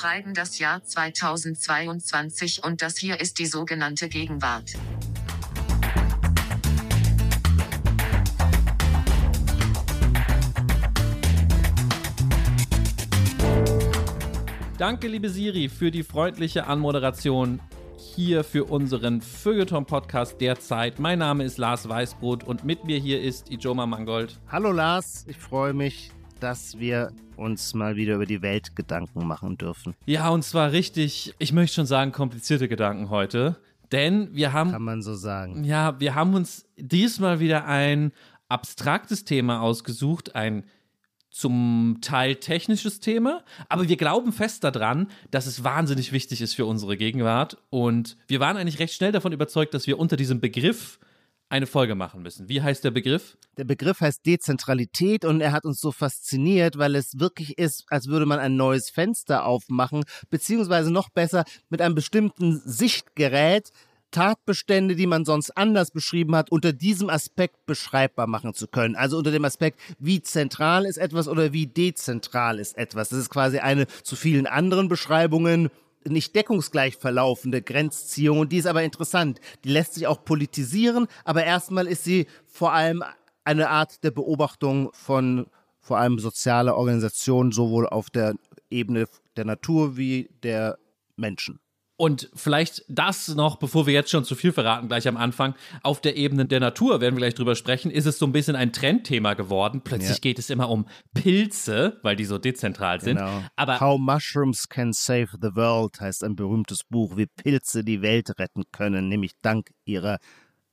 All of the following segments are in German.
schreiben das Jahr 2022 und das hier ist die sogenannte Gegenwart. Danke, liebe Siri, für die freundliche Anmoderation hier für unseren Feuilleton-Podcast derzeit. Mein Name ist Lars Weißbrot und mit mir hier ist Ijoma Mangold. Hallo Lars, ich freue mich, dass wir uns mal wieder über die Welt Gedanken machen dürfen. Ja, und zwar richtig, ich möchte schon sagen, komplizierte Gedanken heute. Denn wir haben. Kann man so sagen. Ja, wir haben uns diesmal wieder ein abstraktes Thema ausgesucht, ein zum Teil technisches Thema, aber wir glauben fest daran, dass es wahnsinnig wichtig ist für unsere Gegenwart. Und wir waren eigentlich recht schnell davon überzeugt, dass wir unter diesem Begriff eine Folge machen müssen. Wie heißt der Begriff? Der Begriff heißt Dezentralität und er hat uns so fasziniert, weil es wirklich ist, als würde man ein neues Fenster aufmachen, beziehungsweise noch besser mit einem bestimmten Sichtgerät Tatbestände, die man sonst anders beschrieben hat, unter diesem Aspekt beschreibbar machen zu können. Also unter dem Aspekt, wie zentral ist etwas oder wie dezentral ist etwas. Das ist quasi eine zu vielen anderen Beschreibungen nicht deckungsgleich verlaufende Grenzziehung und die ist aber interessant. Die lässt sich auch politisieren, aber erstmal ist sie vor allem eine Art der Beobachtung von vor allem sozialer Organisationen, sowohl auf der Ebene der Natur wie der Menschen. Und vielleicht das noch, bevor wir jetzt schon zu viel verraten, gleich am Anfang, auf der Ebene der Natur werden wir gleich drüber sprechen, ist es so ein bisschen ein Trendthema geworden. Plötzlich ja. geht es immer um Pilze, weil die so dezentral sind. Genau. Aber How Mushrooms Can Save the World heißt ein berühmtes Buch, wie Pilze die Welt retten können, nämlich dank ihrer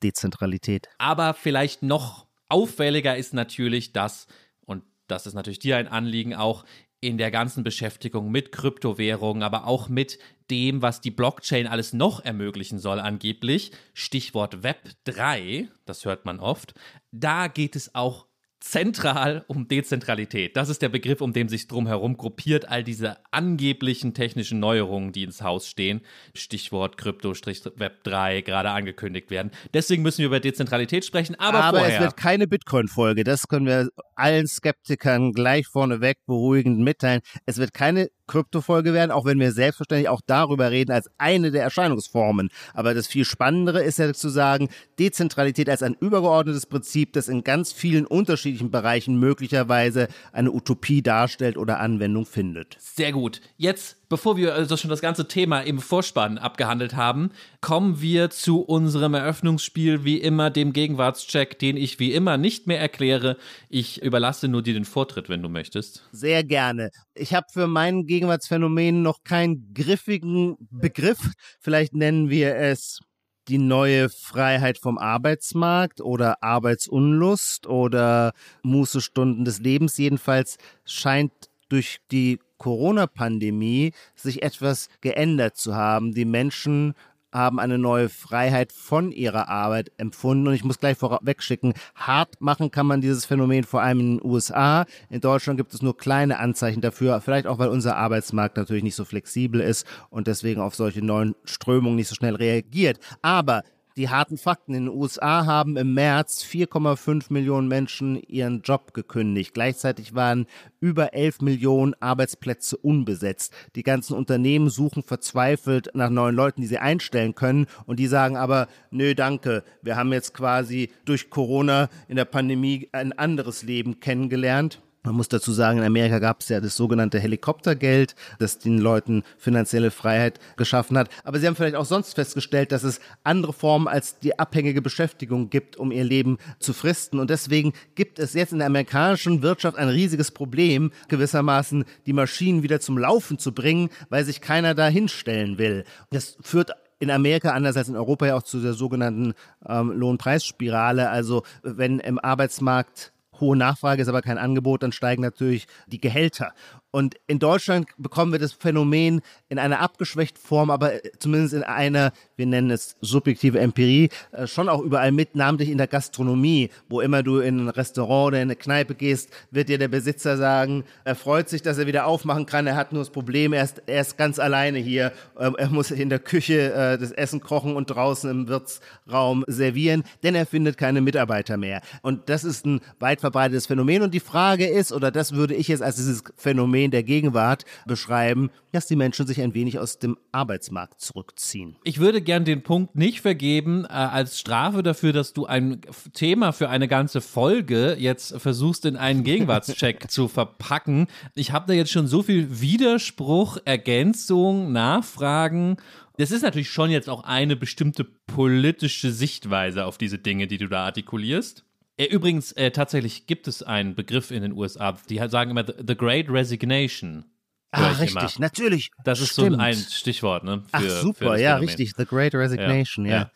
Dezentralität. Aber vielleicht noch auffälliger ist natürlich, dass und das ist natürlich dir ein Anliegen auch, in der ganzen Beschäftigung mit Kryptowährungen, aber auch mit dem, was die Blockchain alles noch ermöglichen soll, angeblich, Stichwort Web 3, das hört man oft, da geht es auch zentral um Dezentralität. Das ist der Begriff, um den sich drumherum gruppiert, all diese angeblichen technischen Neuerungen, die ins Haus stehen. Stichwort Krypto-Web 3 gerade angekündigt werden. Deswegen müssen wir über Dezentralität sprechen, aber, aber vorher. es wird keine Bitcoin-Folge. Das können wir allen Skeptikern gleich vorneweg beruhigend mitteilen. Es wird keine Kryptofolge werden, auch wenn wir selbstverständlich auch darüber reden als eine der Erscheinungsformen. Aber das viel Spannendere ist ja zu sagen, Dezentralität als ein übergeordnetes Prinzip, das in ganz vielen unterschiedlichen Bereichen möglicherweise eine Utopie darstellt oder Anwendung findet. Sehr gut. Jetzt bevor wir also schon das ganze Thema im Vorspann abgehandelt haben, kommen wir zu unserem Eröffnungsspiel, wie immer dem Gegenwartscheck, den ich wie immer nicht mehr erkläre. Ich überlasse nur dir den Vortritt, wenn du möchtest. Sehr gerne. Ich habe für mein Gegenwartsphänomen noch keinen griffigen Begriff. Vielleicht nennen wir es die neue Freiheit vom Arbeitsmarkt oder Arbeitsunlust oder Mußestunden des Lebens. Jedenfalls scheint durch die Corona-Pandemie sich etwas geändert zu haben. Die Menschen haben eine neue Freiheit von ihrer Arbeit empfunden. Und ich muss gleich vorweg schicken, hart machen kann man dieses Phänomen vor allem in den USA. In Deutschland gibt es nur kleine Anzeichen dafür, vielleicht auch, weil unser Arbeitsmarkt natürlich nicht so flexibel ist und deswegen auf solche neuen Strömungen nicht so schnell reagiert. Aber die harten Fakten. In den USA haben im März 4,5 Millionen Menschen ihren Job gekündigt. Gleichzeitig waren über 11 Millionen Arbeitsplätze unbesetzt. Die ganzen Unternehmen suchen verzweifelt nach neuen Leuten, die sie einstellen können. Und die sagen aber, nö, danke. Wir haben jetzt quasi durch Corona in der Pandemie ein anderes Leben kennengelernt. Man muss dazu sagen, in Amerika gab es ja das sogenannte Helikoptergeld, das den Leuten finanzielle Freiheit geschaffen hat. Aber sie haben vielleicht auch sonst festgestellt, dass es andere Formen als die abhängige Beschäftigung gibt, um ihr Leben zu fristen. Und deswegen gibt es jetzt in der amerikanischen Wirtschaft ein riesiges Problem, gewissermaßen die Maschinen wieder zum Laufen zu bringen, weil sich keiner da hinstellen will. Das führt in Amerika anders als in Europa ja auch zu der sogenannten ähm, Lohnpreisspirale. Also wenn im Arbeitsmarkt hohe Nachfrage ist aber kein Angebot, dann steigen natürlich die Gehälter. Und in Deutschland bekommen wir das Phänomen in einer abgeschwächten Form, aber zumindest in einer wir nennen es subjektive Empirie, äh, schon auch überall mit, namentlich in der Gastronomie, wo immer du in ein Restaurant oder in eine Kneipe gehst, wird dir der Besitzer sagen, er freut sich, dass er wieder aufmachen kann, er hat nur das Problem, er ist, er ist ganz alleine hier, ähm, er muss in der Küche äh, das Essen kochen und draußen im Wirtsraum servieren, denn er findet keine Mitarbeiter mehr. Und das ist ein weit verbreitetes Phänomen und die Frage ist, oder das würde ich jetzt als dieses Phänomen der Gegenwart beschreiben, dass die Menschen sich ein wenig aus dem Arbeitsmarkt zurückziehen. Ich würde gern den Punkt nicht vergeben, äh, als Strafe dafür, dass du ein Thema für eine ganze Folge jetzt versuchst, in einen Gegenwartscheck zu verpacken. Ich habe da jetzt schon so viel Widerspruch, Ergänzung, Nachfragen. Das ist natürlich schon jetzt auch eine bestimmte politische Sichtweise auf diese Dinge, die du da artikulierst. Äh, übrigens, äh, tatsächlich gibt es einen Begriff in den USA, die sagen immer The, Great Resignation. Ah, richtig, immer. natürlich. Das ist Stimmt. so ein Stichwort, ne? Für, Ach, super, ja, Phänomen. richtig. The Great Resignation, ja. ja.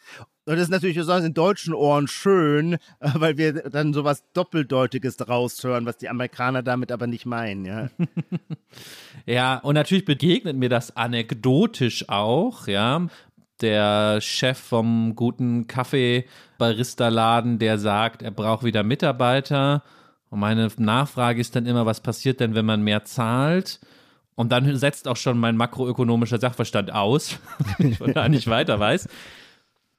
Und das ist natürlich besonders in deutschen Ohren schön, weil wir dann sowas Doppeldeutiges daraus hören, was die Amerikaner damit aber nicht meinen, ja. ja, und natürlich begegnet mir das anekdotisch auch, ja. Der Chef vom guten Kaffee-Barista-Laden, der sagt, er braucht wieder Mitarbeiter. Und meine Nachfrage ist dann immer, was passiert denn, wenn man mehr zahlt? Und dann setzt auch schon mein makroökonomischer Sachverstand aus, ich da nicht weiter weiß.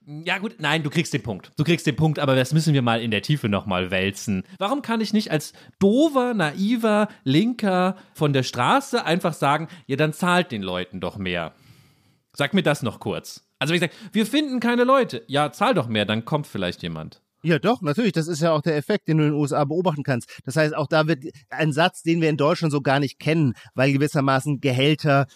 Ja gut, nein, du kriegst den Punkt. Du kriegst den Punkt, aber das müssen wir mal in der Tiefe nochmal wälzen. Warum kann ich nicht als dover, naiver Linker von der Straße einfach sagen, ja, dann zahlt den Leuten doch mehr. Sag mir das noch kurz. Also ich sage, wir finden keine Leute, ja, zahl doch mehr, dann kommt vielleicht jemand. Ja, doch, natürlich. Das ist ja auch der Effekt, den du in den USA beobachten kannst. Das heißt, auch da wird ein Satz, den wir in Deutschland so gar nicht kennen, weil gewissermaßen Gehälter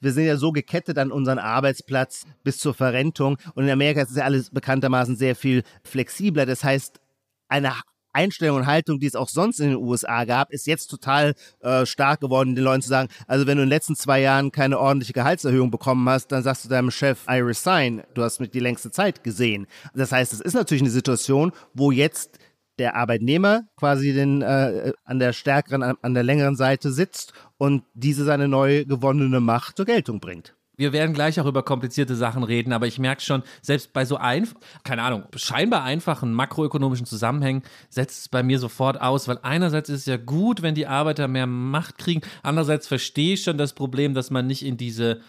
wir sind ja so gekettet an unseren Arbeitsplatz bis zur Verrentung. Und in Amerika ist es ja alles bekanntermaßen sehr viel flexibler. Das heißt, eine Einstellung und Haltung, die es auch sonst in den USA gab, ist jetzt total äh, stark geworden, den Leuten zu sagen, also wenn du in den letzten zwei Jahren keine ordentliche Gehaltserhöhung bekommen hast, dann sagst du deinem Chef, I resign, du hast mich die längste Zeit gesehen. Das heißt, es ist natürlich eine Situation, wo jetzt der Arbeitnehmer quasi den, äh, an der stärkeren, an der längeren Seite sitzt und diese seine neu gewonnene Macht zur Geltung bringt. Wir werden gleich auch über komplizierte Sachen reden, aber ich merke schon, selbst bei so einfach, keine Ahnung, scheinbar einfachen makroökonomischen Zusammenhängen setzt es bei mir sofort aus, weil einerseits ist es ja gut, wenn die Arbeiter mehr Macht kriegen, andererseits verstehe ich schon das Problem, dass man nicht in diese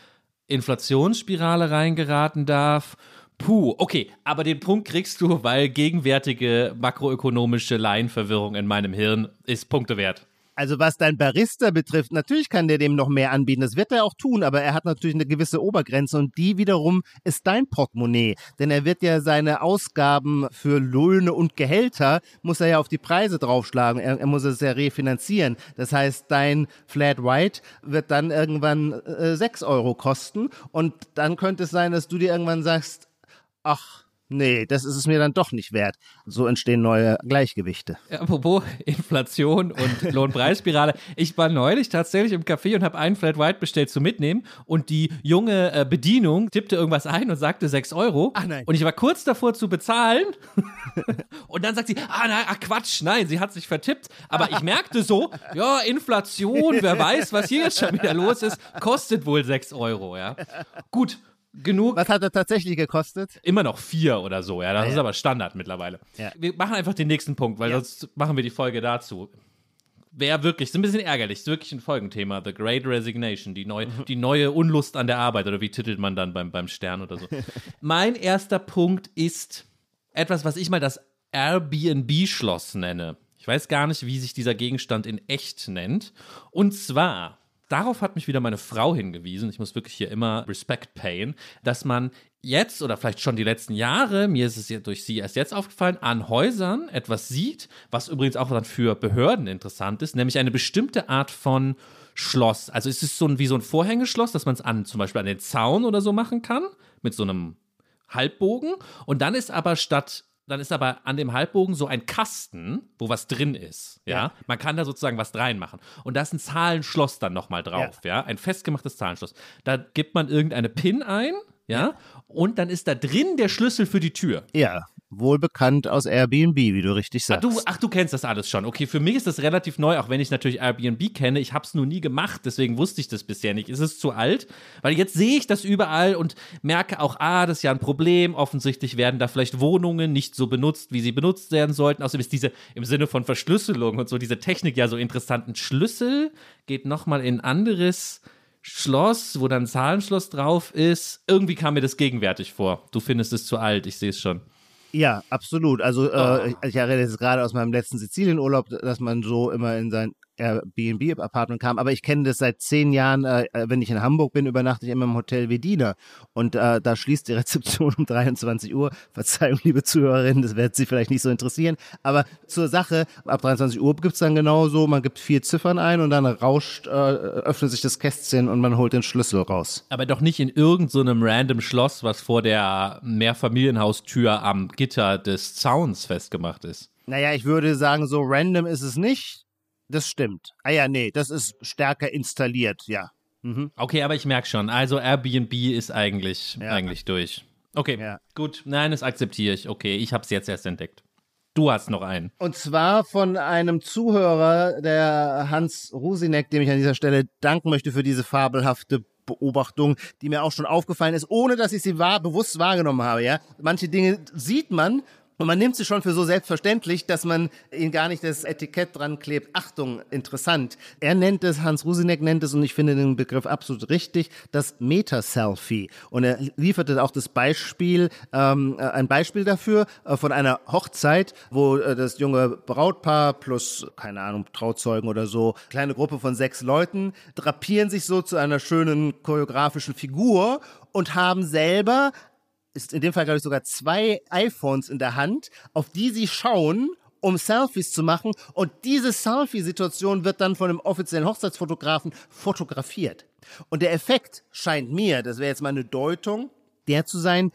Inflationsspirale reingeraten darf. Puh, okay, aber den Punkt kriegst du, weil gegenwärtige makroökonomische Laienverwirrung in meinem Hirn ist Punkte wert. Also was dein Barista betrifft, natürlich kann der dem noch mehr anbieten. Das wird er auch tun, aber er hat natürlich eine gewisse Obergrenze und die wiederum ist dein Portemonnaie. Denn er wird ja seine Ausgaben für Löhne und Gehälter, muss er ja auf die Preise draufschlagen. Er, er muss es ja refinanzieren. Das heißt, dein Flat White wird dann irgendwann äh, 6 Euro kosten und dann könnte es sein, dass du dir irgendwann sagst, ach, nee, das ist es mir dann doch nicht wert. So entstehen neue Gleichgewichte. Apropos Inflation und Lohnpreisspirale. Ich war neulich tatsächlich im Café und habe einen Flat White bestellt zum Mitnehmen und die junge äh, Bedienung tippte irgendwas ein und sagte 6 Euro. Ach nein. Und ich war kurz davor zu bezahlen und dann sagt sie, ah nein, ach Quatsch, nein, sie hat sich vertippt. Aber ich merkte so, ja, Inflation, wer weiß, was hier jetzt schon wieder los ist, kostet wohl 6 Euro, ja. Gut, genug. Was hat er tatsächlich gekostet? Immer noch vier oder so, ja. Das ja, ist aber Standard mittlerweile. Ja. Wir machen einfach den nächsten Punkt, weil sonst machen wir die Folge dazu. Wäre wirklich, ist ein bisschen ärgerlich, ist wirklich ein Folgenthema. The Great Resignation, die, neu, die neue Unlust an der Arbeit oder wie titelt man dann beim, beim Stern oder so. mein erster Punkt ist etwas, was ich mal das Airbnb-Schloss nenne. Ich weiß gar nicht, wie sich dieser Gegenstand in echt nennt. Und zwar darauf hat mich wieder meine Frau hingewiesen, ich muss wirklich hier immer Respect payen, dass man jetzt oder vielleicht schon die letzten Jahre, mir ist es ja durch sie erst jetzt aufgefallen, an Häusern etwas sieht, was übrigens auch dann für Behörden interessant ist, nämlich eine bestimmte Art von Schloss. Also es ist so ein, wie so ein Vorhängeschloss, dass man es an zum Beispiel an den Zaun oder so machen kann, mit so einem Halbbogen. Und dann ist aber statt dann ist aber an dem Halbbogen so ein Kasten, wo was drin ist. Ja, ja. man kann da sozusagen was reinmachen. Und da ist ein Zahlenschloss dann nochmal drauf. Ja. ja, ein festgemachtes Zahlenschloss. Da gibt man irgendeine PIN ein. Ja, ja. und dann ist da drin der Schlüssel für die Tür. Ja, wohl bekannt aus Airbnb, wie du richtig Ach sagst. du, ach, du kennst das alles schon. Okay, für mich ist das relativ neu, auch wenn ich natürlich Airbnb kenne. Ich habe es nur nie gemacht, deswegen wusste ich das bisher nicht. Ist es zu alt? Weil jetzt sehe ich das überall und merke auch, ah, das ist ja ein Problem. Offensichtlich werden da vielleicht Wohnungen nicht so benutzt, wie sie benutzt werden sollten. Außerdem ist diese im Sinne von Verschlüsselung und so diese Technik ja so interessant. Ein Schlüssel geht nochmal in ein anderes Schloss, wo dann ein Zahlenschloss drauf ist. Irgendwie kam mir das gegenwärtig vor. Du findest es zu alt, ich sehe es schon. Ja, absolut. Also äh, Oh. ich, ich erinnere jetzt gerade aus meinem letzten Sizilienurlaub, dass man so immer in sein Airbnb-Apartment kam. Aber ich kenne das seit zehn Jahren. Äh, wenn ich in Hamburg bin, übernachte ich immer im Hotel Vedina. Und äh, da schließt die Rezeption um 23 Uhr. Verzeihung, liebe Zuhörerinnen, das wird Sie vielleicht nicht so interessieren. Aber zur Sache, ab 23 Uhr gibt's dann genauso, man gibt vier Ziffern ein und dann rauscht, äh, öffnet sich das Kästchen und man holt den Schlüssel raus. Aber doch nicht in irgendeinem so random Schloss, was vor der Mehrfamilienhaustür am Gitter des Zauns festgemacht ist. Naja, ich würde sagen, so random ist es nicht. Das stimmt. Ah ja, nee, das ist stärker installiert, ja. Mhm. Okay, aber ich merke schon, also Airbnb ist eigentlich, Ja. eigentlich durch. Okay, Ja. gut. Nein, das akzeptiere ich. Okay, ich habe es jetzt erst entdeckt. Du hast noch einen. Und zwar von einem Zuhörer, der Hans Rusinek, dem ich an dieser Stelle danken möchte für diese fabelhafte Beobachtung, die mir auch schon aufgefallen ist, ohne dass ich sie wahr, bewusst wahrgenommen habe, ja. Manche Dinge sieht man und man nimmt sie schon für so selbstverständlich, dass man ihnen gar nicht das Etikett dran klebt. Achtung, interessant. Er nennt es, Hans Rusinek nennt es, und ich finde den Begriff absolut richtig, das Meta-Selfie. Und er lieferte auch das Beispiel, ähm, äh, ein Beispiel dafür äh, von einer Hochzeit, wo äh, das junge Brautpaar plus, keine Ahnung, Trauzeugen oder so, kleine Gruppe von sechs Leuten, drapieren sich so zu einer schönen choreografischen Figur und haben selber ist in dem Fall, glaube ich, sogar zwei iPhones in der Hand, auf die sie schauen, um Selfies zu machen. Und diese Selfie-Situation wird dann von einem offiziellen Hochzeitsfotografen fotografiert. Und der Effekt scheint mir, das wäre jetzt mal eine Deutung, der zu sein,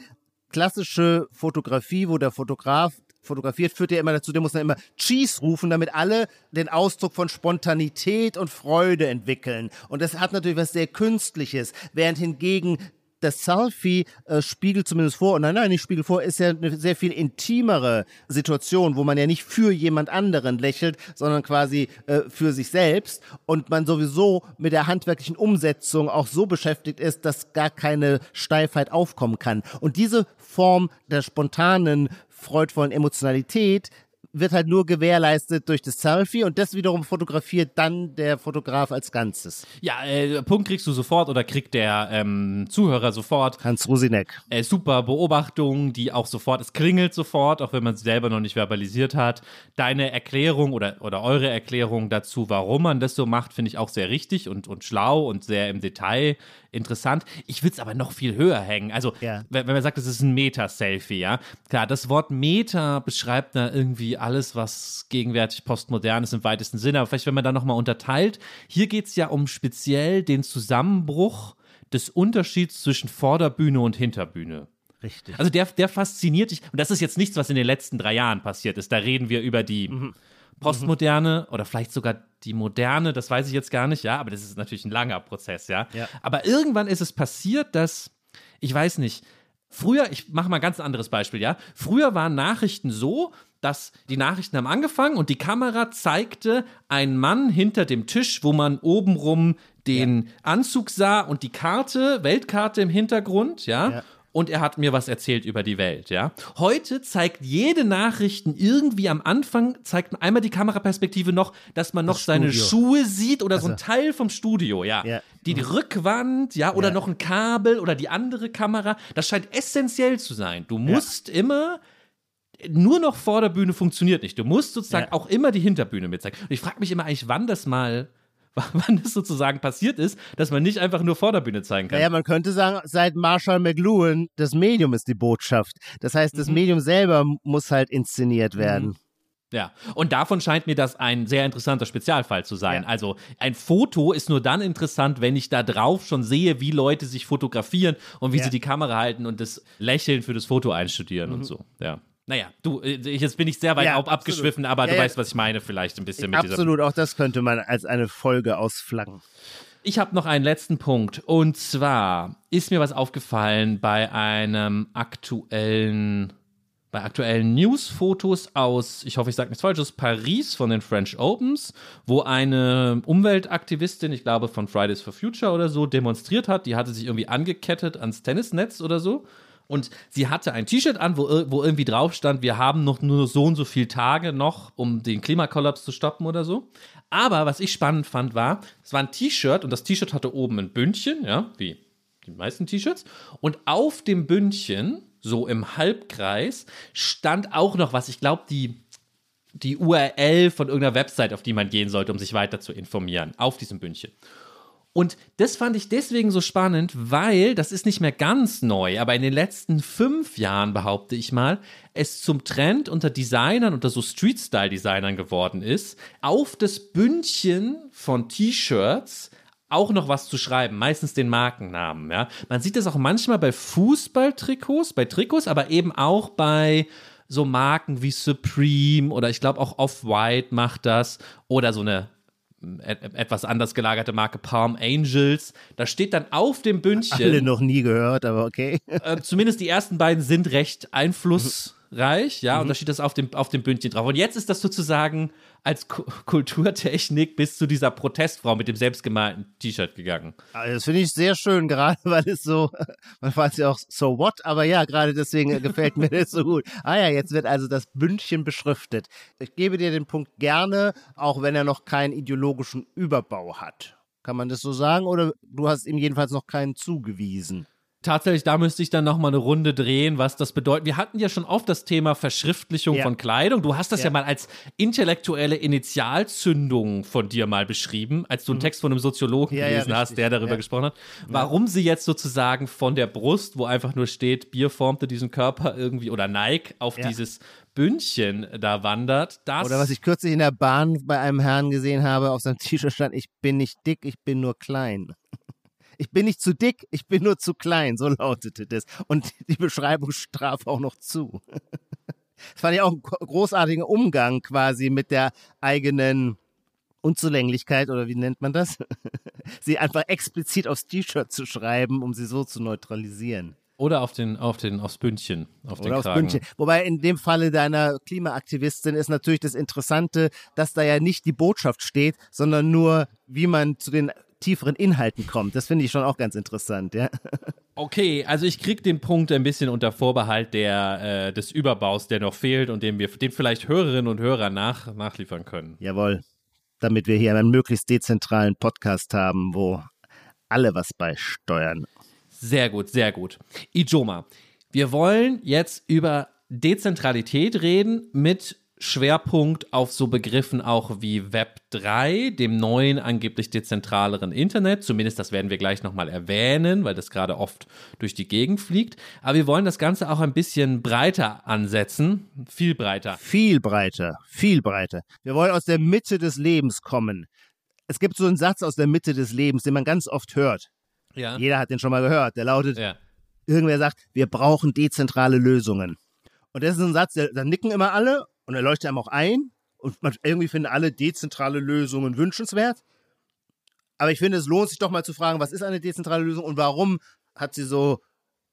klassische Fotografie, wo der Fotograf fotografiert, führt ja immer dazu, der muss dann immer Cheese rufen, damit alle den Ausdruck von Spontanität und Freude entwickeln. Und das hat natürlich was sehr Künstliches, während hingegen das Selfie äh, spiegelt zumindest vor, nein, nein, nicht spiegelt vor, ist ja eine sehr viel intimere Situation, wo man ja nicht für jemand anderen lächelt, sondern quasi äh, für sich selbst und man sowieso mit der handwerklichen Umsetzung auch so beschäftigt ist, dass gar keine Steifheit aufkommen kann. Und diese Form der spontanen, freudvollen Emotionalität wird halt nur gewährleistet durch das Selfie und das wiederum fotografiert dann der Fotograf als Ganzes. Ja, äh, Punkt kriegst du sofort oder kriegt der ähm, Zuhörer sofort. Hans Rusinek. Äh, super Beobachtung, die auch sofort, es klingelt sofort, auch wenn man es selber noch nicht verbalisiert hat. Deine Erklärung oder, oder eure Erklärung dazu, warum man das so macht, finde ich auch sehr richtig und, und schlau und sehr im Detail interessant. Ich würde es aber noch viel höher hängen. Also, Ja. wenn, wenn man sagt, es ist ein Meta-Selfie, ja. Klar, das Wort Meta beschreibt da irgendwie alles, was gegenwärtig postmodern ist im weitesten Sinne. Aber vielleicht, wenn man da nochmal unterteilt, hier geht es ja um speziell den Zusammenbruch des Unterschieds zwischen Vorderbühne und Hinterbühne. Richtig. Also der, der fasziniert dich. Und das ist jetzt nichts, was in den letzten drei Jahren passiert ist. Da reden wir über die Postmoderne oder vielleicht sogar die Moderne, das weiß ich jetzt gar nicht, ja, aber das ist natürlich ein langer Prozess, ja. Ja. Aber irgendwann ist es passiert, dass, ich weiß nicht, früher, ich mache mal ein ganz anderes Beispiel, ja. Früher waren Nachrichten so, dass die Nachrichten haben angefangen und die Kamera zeigte einen Mann hinter dem Tisch, wo man obenrum den Anzug sah und die Karte, Weltkarte im Hintergrund, ja. Ja. Und er hat mir was erzählt über die Welt, ja. Heute zeigt jede Nachrichten irgendwie am Anfang, zeigt einmal die Kameraperspektive noch, dass man noch seine. Schuhe sieht oder so ein Also- Teil vom Studio, ja. Ja. Die, die Rückwand, ja, oder Ja. noch ein Kabel oder die andere Kamera. Das scheint essentiell zu sein. Du musst immer nur noch Vorderbühne funktioniert nicht. Du musst sozusagen Ja. auch immer die Hinterbühne mitzeigen. Und ich frage mich immer eigentlich, wann das mal, wann das sozusagen passiert ist, dass man nicht einfach nur Vorderbühne zeigen kann. Naja, man könnte sagen, seit Marshall McLuhan, das Medium ist die Botschaft. Das heißt, Mhm. das Medium selber muss halt inszeniert werden. Ja, und davon scheint mir das ein sehr interessanter Spezialfall zu sein. Ja. Also ein Foto ist nur dann interessant, wenn ich da drauf schon sehe, wie Leute sich fotografieren und wie Ja. sie die Kamera halten und das Lächeln für das Foto einstudieren und so. Ja. Naja, du, äh, jetzt bin ich sehr weit Ja, ab abgeschwiffen, aber Ja, du ja. weißt, was ich meine, vielleicht ein bisschen mit dieser Absolut, auch das könnte man als eine Folge ausflaggen. Ich habe noch einen letzten Punkt. Und zwar ist mir was aufgefallen bei einem aktuellen bei aktuellen News-Fotos aus, ich hoffe, ich sage nichts Falsches, Paris von den French Opens, wo eine Umweltaktivistin, ich glaube von Fridays for Future oder so, demonstriert hat. Die hatte sich irgendwie angekettet ans Tennisnetz oder so. Und sie hatte ein T-Shirt an, wo, wo irgendwie drauf stand, wir haben noch nur so und so viele Tage noch, um den Klimakollaps zu stoppen oder so. Aber was ich spannend fand, war, es war ein T-Shirt und das T-Shirt hatte oben ein Bündchen, ja, wie die meisten T-Shirts. Und auf dem Bündchen so im Halbkreis, stand auch noch was. Ich glaube, die, die URL von irgendeiner Website, auf die man gehen sollte, um sich weiter zu informieren, auf diesem Bündchen. Und das fand ich deswegen so spannend, weil das ist nicht mehr ganz neu, aber in den letzten fünf Jahren, behaupte ich mal, es zum Trend unter Designern, unter so Street-Style-Designern geworden ist, auf das Bündchen von T-Shirts auch noch was zu schreiben, meistens den Markennamen. Ja? Man sieht das auch manchmal bei Fußballtrikots, bei Trikots, aber eben auch bei so Marken wie Supreme oder ich glaube auch Off-White macht das oder so eine etwas anders gelagerte Marke Palm Angels. Da steht dann auf dem Bündchen. Alle noch nie gehört, aber okay. Äh, zumindest die ersten beiden sind recht einflussreich, ja, mhm. und da steht das auf dem, auf dem Bündchen drauf. Und jetzt ist das sozusagen als K Kulturtechnik bis zu dieser Protestfrau mit dem selbstgemalten T-Shirt gegangen. Also das finde ich sehr schön, gerade weil es so, man weiß ja auch so what, aber ja, gerade deswegen gefällt mir das so gut. Ah ja, jetzt wird also das Bündchen beschriftet. Ich gebe dir den Punkt gerne, auch wenn er noch keinen ideologischen Überbau hat. Kann man das so sagen oder du hast ihm jedenfalls noch keinen zugewiesen? Tatsächlich, da müsste ich dann nochmal eine Runde drehen, was das bedeutet. Wir hatten ja schon oft das Thema Verschriftlichung ja. von Kleidung. Du hast das ja. ja. mal als intellektuelle Initialzündung von dir mal beschrieben, als du einen mhm. Text von einem Soziologen ja, gelesen hast, der darüber gesprochen hat. Warum sie jetzt sozusagen von der Brust, wo einfach nur steht, Bier formte diesen Körper irgendwie oder Nike auf dieses Bündchen da wandert. Das Oder was ich kürzlich in der Bahn bei einem Herrn gesehen habe, auf seinem T-Shirt stand, ich bin nicht dick, ich bin nur klein ich bin nicht zu dick, ich bin nur zu klein. So lautete das. Und die Beschreibung straf auch noch zu. Das fand ich auch einen großartigen Umgang quasi mit der eigenen Unzulänglichkeit oder wie nennt man das? sie einfach explizit aufs T-Shirt zu schreiben, um sie so zu neutralisieren. Oder auf den, auf den, aufs Bündchen. Auf Oder den aufs Kragen. Bündchen. Wobei in dem Falle deiner Klimaaktivistin ist natürlich das Interessante, dass da ja nicht die Botschaft steht, sondern nur, wie man zu den tieferen Inhalten kommt. Das finde ich schon auch ganz interessant, ja. Okay, also ich kriege den Punkt ein bisschen unter Vorbehalt der, äh, des Überbaus, der noch fehlt und den wir den vielleicht Hörerinnen und Hörer nach, nachliefern können. Jawohl. Damit wir hier einen möglichst dezentralen Podcast haben, wo alle was beisteuern. Sehr gut, sehr gut. Ijoma, wir wollen jetzt über Dezentralität reden mit Schwerpunkt auf so Begriffen auch wie Web 3, dem neuen, angeblich dezentraleren Internet. Zumindest das werden wir gleich nochmal erwähnen, weil das gerade oft durch die Gegend fliegt. Aber wir wollen das Ganze auch ein bisschen breiter ansetzen. Viel breiter. Viel breiter. Viel breiter. Wir wollen aus der Mitte des Lebens kommen. Es gibt so einen Satz aus der Mitte des Lebens, den man ganz oft hört. Ja. Jeder hat den schon mal gehört. Der lautet, ja. irgendwer sagt, wir brauchen dezentrale Lösungen. Und das ist ein Satz, da nicken immer alle und er leuchtet einem auch ein. Und man, irgendwie finden alle dezentrale Lösungen wünschenswert. Aber ich finde, es lohnt sich doch mal zu fragen, was ist eine dezentrale Lösung und warum hat sie so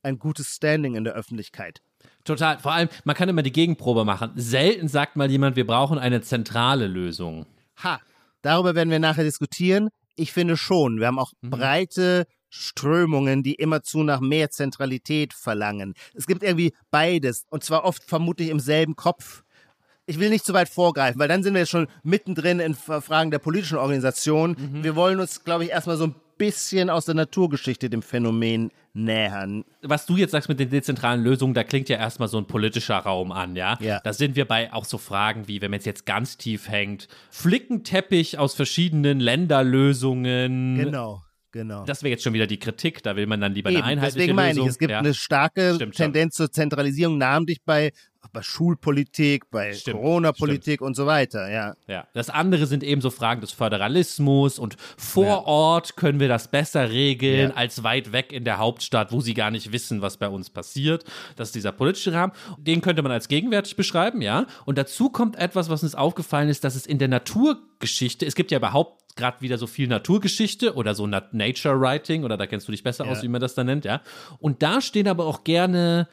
ein gutes Standing in der Öffentlichkeit? Total. Vor allem, man kann immer die Gegenprobe machen. Selten sagt mal jemand, wir brauchen eine zentrale Lösung. Ha, darüber werden wir nachher diskutieren. Ich finde schon. Wir haben auch mhm. breite Strömungen, die immerzu nach mehr Zentralität verlangen. Es gibt irgendwie beides. Und zwar oft vermutlich im selben Kopf ich will nicht zu weit vorgreifen, weil dann sind wir jetzt schon mittendrin in Fragen der politischen Organisation. Mhm. Wir wollen uns, glaube ich, erstmal so ein bisschen aus der Naturgeschichte dem Phänomen nähern. Was du jetzt sagst mit den dezentralen Lösungen, da klingt ja erstmal so ein politischer Raum an, ja? ja. Da sind wir bei auch so Fragen wie, wenn man jetzt ganz tief hängt, Flickenteppich aus verschiedenen Länderlösungen. Genau. Genau. Das wäre jetzt schon wieder die Kritik, da will man dann lieber Eben, eine einheitliche deswegen meine Lösung. Ich, es gibt ja. eine starke Stimmt Tendenz zur Zentralisierung, namentlich bei bei Schulpolitik, bei Corona-Politik und so weiter, ja. Ja, das andere sind eben so Fragen des Föderalismus und vor ja. Ort können wir das besser regeln ja. als weit weg in der Hauptstadt, wo sie gar nicht wissen, was bei uns passiert. Das ist dieser politische Rahmen. Den könnte man als gegenwärtig beschreiben, ja. Und dazu kommt etwas, was uns aufgefallen ist, dass es in der Naturgeschichte, es gibt ja überhaupt gerade wieder so viel Naturgeschichte oder so Nature Writing oder da kennst du dich besser ja. aus, wie man das da nennt, ja. Und da stehen aber auch gerne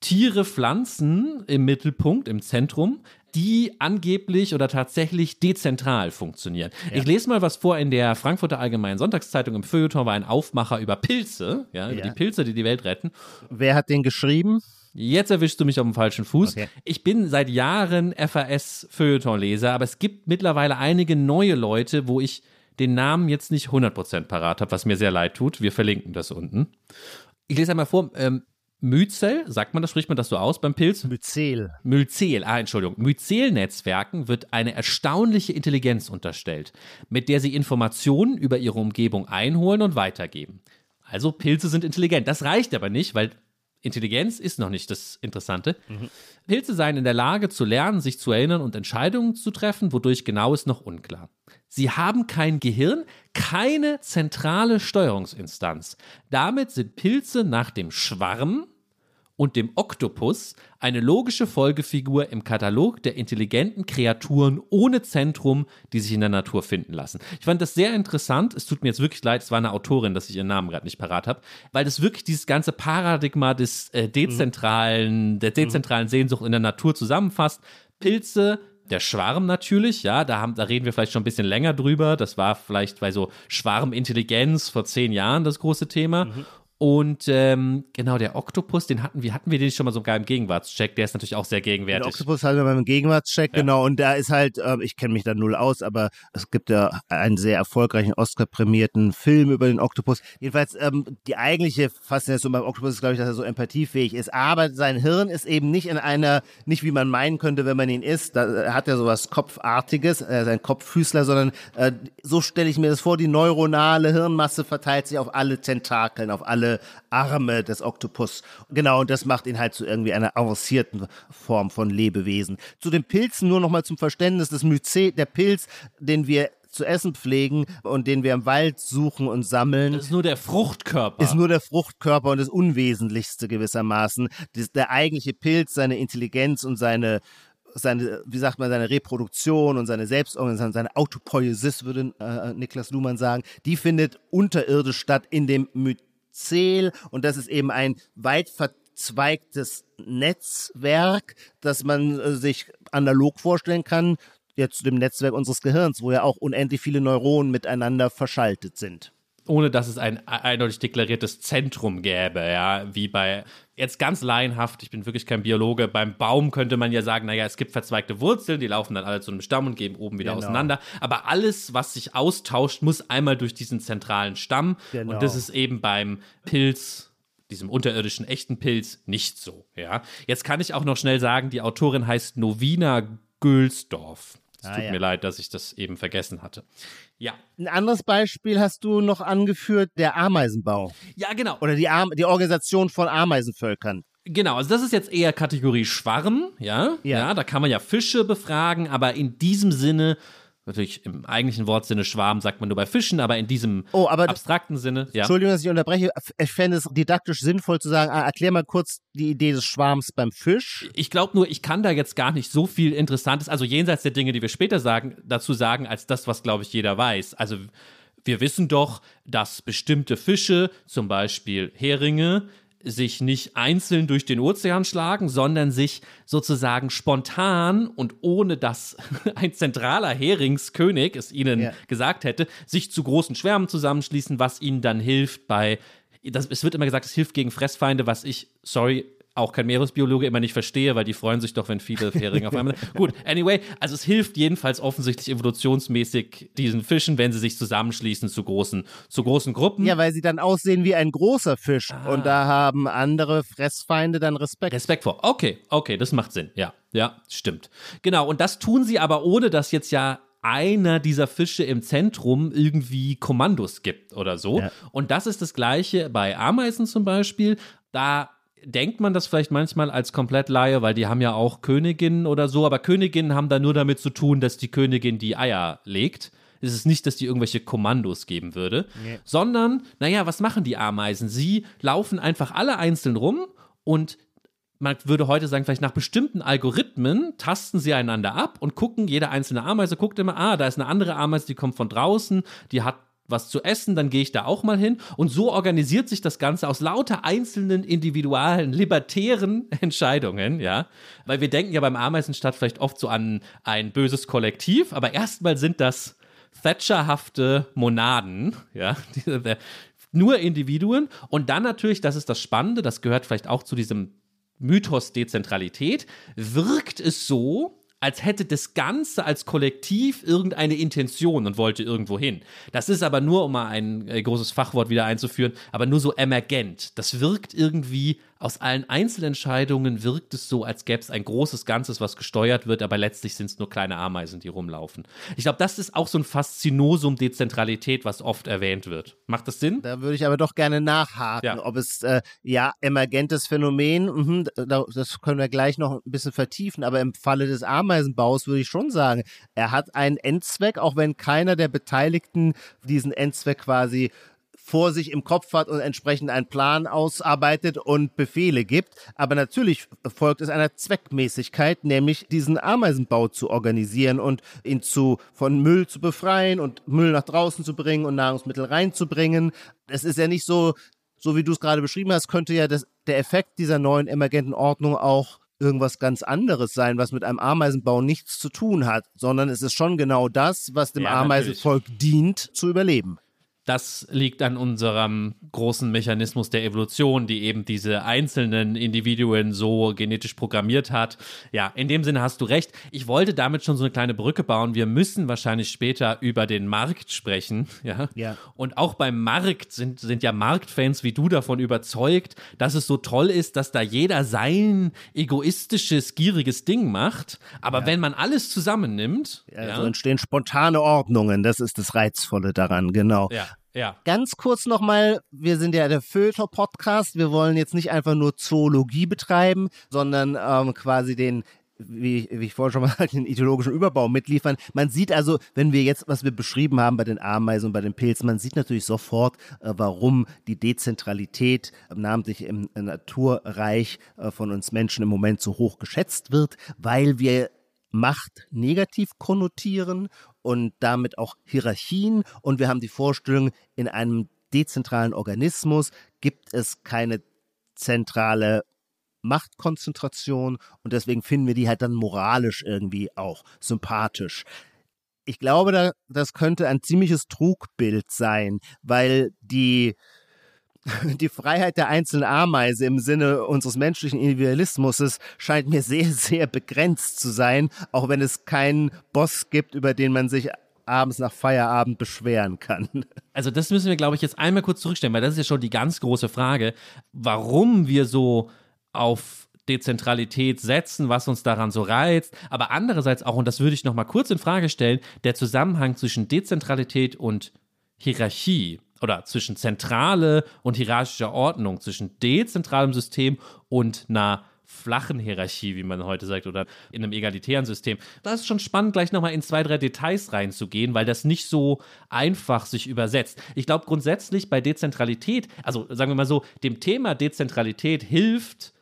Tiere, Pflanzen im Mittelpunkt, im Zentrum, die angeblich oder tatsächlich dezentral funktionieren. Ich lese mal was vor in der Frankfurter Allgemeinen Sonntagszeitung. Im Feuilleton war ein Aufmacher über Pilze, ja, über Ja. die Pilze, die die Welt retten. Wer hat den geschrieben? Jetzt erwischst du mich auf dem falschen Fuß. Okay. Ich bin seit Jahren FAS-Feuilleton-Leser, aber es gibt mittlerweile einige neue Leute, wo ich den Namen jetzt nicht 100% parat habe, was mir sehr leid tut. Wir verlinken das unten. Ich lese einmal vor. Ähm, Myzel, sagt man das, spricht man das so aus beim Pilz? Myzel. Myzel, ah, Entschuldigung. Myzel-Netzwerken wird eine erstaunliche Intelligenz unterstellt, mit der sie Informationen über ihre Umgebung einholen und weitergeben. Also Pilze sind intelligent. Das reicht aber nicht, weil Intelligenz ist noch nicht das Interessante. Pilze seien in der Lage zu lernen, sich zu erinnern und Entscheidungen zu treffen, wodurch genau ist noch unklar. Sie haben kein Gehirn, keine zentrale Steuerungsinstanz. Damit sind Pilze nach dem Schwarm und dem Oktopus eine logische Folgefigur im Katalog der intelligenten Kreaturen ohne Zentrum, die sich in der Natur finden lassen. Ich fand das sehr interessant. Es tut mir jetzt wirklich leid, es war eine Autorin, dass ich ihren Namen gerade nicht parat habe, weil das wirklich dieses ganze Paradigma des äh, dezentralen, der dezentralen Sehnsucht in der Natur zusammenfasst. Pilze, der Schwarm natürlich, ja, da, haben, da reden wir vielleicht schon ein bisschen länger drüber. Das war vielleicht bei so Schwarmintelligenz vor zehn Jahren das große Thema. Und ähm, genau, der Oktopus, den hatten wir, hatten wir den schon mal sogar im Gegenwartscheck, der ist natürlich auch sehr gegenwärtig. Oktopus haben wir beim Gegenwartscheck, genau. Und da ist halt, ähm, ich kenne mich da null aus, aber es gibt ja einen sehr erfolgreichen Oscar-prämierten Film über den Oktopus. Jedenfalls, ähm, die eigentliche Faszination beim Oktopus ist, glaube ich, dass er so empathiefähig ist. Aber sein Hirn ist eben nicht in einer, nicht wie man meinen könnte, wenn man ihn isst. Da hat er sowas Kopfartiges, äh, sein Kopffüßler, sondern äh, so stelle ich mir das vor, die neuronale Hirnmasse verteilt sich auf alle Tentakeln, auf alle Arme des Oktopus. Genau, und das macht ihn halt zu irgendwie einer avancierten Form von Lebewesen. Zu den Pilzen nur nochmal zum Verständnis, das Mycet, der Pilz, den wir zu essen pflegen und den wir im Wald suchen und sammeln, Das ist nur der Fruchtkörper. ist nur der Fruchtkörper und das Unwesentlichste gewissermaßen. Das, der eigentliche Pilz, seine Intelligenz und seine seine, wie sagt man, seine Reproduktion und seine Selbstorganisation, seine Autopoiesis, würde äh, Niklas Luhmann sagen, die findet unterirdisch statt in dem Myzel und das ist eben ein weit verzweigtes Netzwerk, das man äh, sich analog vorstellen kann, jetzt zu dem Netzwerk unseres Gehirns, wo ja auch unendlich viele Neuronen miteinander verschaltet sind. Ohne dass es ein eindeutig deklariertes Zentrum gäbe, ja, wie bei, jetzt ganz laienhaft, ich bin wirklich kein Biologe, beim Baum könnte man ja sagen, naja, es gibt verzweigte Wurzeln, die laufen dann alle zu einem Stamm und gehen oben wieder Genau. auseinander, aber alles, was sich austauscht, muss einmal durch diesen zentralen Stamm Genau. und das ist eben beim Pilz diesem unterirdischen echten Pilz nicht so, ja. Jetzt kann ich auch noch schnell sagen, die Autorin heißt Novina Gülsdorf. Es Ah, tut ja. mir leid, dass ich das eben vergessen hatte. Ja. Ein anderes Beispiel hast du noch angeführt, der Ameisenbau Ja, genau. oder die, Am die Organisation von Ameisenvölkern. Genau, also das ist jetzt eher Kategorie Schwarm, ja? Ja. da kann man ja Fische befragen, aber in diesem Sinne, natürlich im eigentlichen Wortsinne Schwarm sagt man nur bei Fischen, aber in diesem Oh, aber- abstrakten Sinne, ja. Entschuldigung, dass ich unterbreche. Ich fände es didaktisch sinnvoll zu sagen, ah, erklär mal kurz die Idee des Schwarms beim Fisch. Ich glaube nur, ich kann da jetzt gar nicht so viel Interessantes, also jenseits der Dinge, die wir später sagen, dazu sagen, als das, was, glaube ich, jeder weiß. Also wir wissen doch, dass bestimmte Fische, zum Beispiel Heringe, sich nicht einzeln durch den Ozean schlagen, sondern sich sozusagen spontan und ohne dass ein zentraler Heringskönig es ihnen Ja. gesagt hätte, sich zu großen Schwärmen zusammenschließen, was ihnen dann hilft bei, das, es wird immer gesagt, es hilft gegen Fressfeinde, was ich, sorry, auch kein Meeresbiologe immer nicht verstehe, weil die freuen sich doch, wenn viele Heringe auf einmal. Gut, anyway, also es hilft jedenfalls offensichtlich evolutionsmäßig diesen Fischen, wenn sie sich zusammenschließen zu großen, zu großen Gruppen. Ja, weil sie dann aussehen wie ein großer Fisch. Und da haben andere Fressfeinde dann Respekt. Respekt vor. Okay, okay, das macht Sinn. Ja, ja, stimmt. Genau, und das tun sie aber ohne, dass jetzt ja einer dieser Fische im Zentrum irgendwie Kommandos gibt oder so. Ja. Und das ist das Gleiche bei Ameisen zum Beispiel. Da denkt man das vielleicht manchmal als komplett Laie, weil die haben ja auch Königinnen oder so, aber Königinnen haben da nur damit zu tun, dass die Königin die Eier legt. Es ist nicht, dass die irgendwelche Kommandos geben würde, sondern, naja, was machen die Ameisen? Sie laufen einfach alle einzeln rum und man würde heute sagen, vielleicht nach bestimmten Algorithmen tasten sie einander ab und gucken, jede einzelne Ameise guckt immer, ah, da ist eine andere Ameise, die kommt von draußen, die hat was zu essen, dann gehe ich da auch mal hin. Und so organisiert sich das Ganze aus lauter einzelnen individualen, libertären Entscheidungen, ja. Weil wir denken ja beim Ameisenstadt vielleicht oft so an ein böses Kollektiv, aber erstmal sind das Thatcherhafte Monaden, ja, nur Individuen. Und dann natürlich, das ist das Spannende, das gehört vielleicht auch zu diesem Mythos Dezentralität, wirkt es so, als hätte das Ganze als Kollektiv irgendeine Intention und wollte irgendwo hin. Das ist aber nur, um mal ein äh, großes Fachwort wieder einzuführen, aber nur so emergent. Das wirkt irgendwie aus allen Einzelentscheidungen wirkt es so, als gäbe es ein großes Ganzes, was gesteuert wird, aber letztlich sind es nur kleine Ameisen, die rumlaufen. Ich glaube, das ist auch so ein Faszinosum Dezentralität, was oft erwähnt wird. Macht das Sinn? Da würde ich aber doch gerne nachhaken, ja. ob es, äh, ja, emergentes Phänomen, mh, das können wir gleich noch ein bisschen vertiefen, aber im Falle des Ameisenbaus würde ich schon sagen, er hat einen Endzweck, auch wenn keiner der Beteiligten diesen Endzweck quasi vor sich im Kopf hat und entsprechend einen Plan ausarbeitet und Befehle gibt. Aber natürlich folgt es einer Zweckmäßigkeit, nämlich diesen Ameisenbau zu organisieren und ihn zu, von Müll zu befreien und Müll nach draußen zu bringen und Nahrungsmittel reinzubringen. Es ist ja nicht so, so wie du es gerade beschrieben hast, könnte ja das, der Effekt dieser neuen emergenten Ordnung auch irgendwas ganz anderes sein, was mit einem Ameisenbau nichts zu tun hat, sondern es ist schon genau das, was dem ja, Ameisenvolk dient, zu überleben. Das liegt an unserem großen Mechanismus der Evolution, die eben diese einzelnen Individuen so genetisch programmiert hat. Ja, in dem Sinne hast du recht. Ich wollte damit schon so eine kleine Brücke bauen. Wir müssen wahrscheinlich später über den Markt sprechen. Ja. ja. Und auch beim Markt sind, sind ja Marktfans wie du davon überzeugt, dass es so toll ist, dass da jeder sein egoistisches, gieriges Ding macht. Aber ja. wenn man alles zusammennimmt. Ja, ja, so entstehen spontane Ordnungen. Das ist das Reizvolle daran, genau. Ja. Ja. Ganz kurz nochmal, wir sind ja der Föter-Podcast. Wir wollen jetzt nicht einfach nur Zoologie betreiben, sondern ähm, quasi den wie, wie ich vorhin schon mal den ideologischen Überbau mitliefern. Man sieht also, wenn wir jetzt, was wir beschrieben haben bei den Ameisen und bei den Pilzen, man sieht natürlich sofort, äh, warum die Dezentralität, äh, namentlich im Naturreich äh, von uns Menschen im Moment so hoch geschätzt wird, weil wir Macht negativ konnotieren und damit auch Hierarchien. Und wir haben die Vorstellung, in einem dezentralen Organismus gibt es keine zentrale Machtkonzentration und deswegen finden wir die halt dann moralisch irgendwie auch sympathisch. Ich glaube, das könnte ein ziemliches Trugbild sein, weil die die Freiheit der einzelnen Ameise im Sinne unseres menschlichen Individualismus scheint mir sehr, sehr begrenzt zu sein, auch wenn es keinen Boss gibt, über den man sich abends nach Feierabend beschweren kann. Also das müssen wir, glaube ich, jetzt einmal kurz zurückstellen, weil das ist ja schon die ganz große Frage, warum wir so auf Dezentralität setzen, was uns daran so reizt, aber andererseits auch, und das würde ich noch mal kurz in Frage stellen, der Zusammenhang zwischen Dezentralität und Hierarchie oder zwischen zentrale und hierarchischer Ordnung, zwischen dezentralem System und einer flachen Hierarchie, wie man heute sagt, oder in einem egalitären System. Das ist schon spannend, gleich nochmal in zwei, drei Details reinzugehen, weil das nicht so einfach sich übersetzt. Ich glaube grundsätzlich bei Dezentralität, also sagen wir mal so, dem Thema Dezentralität hilft,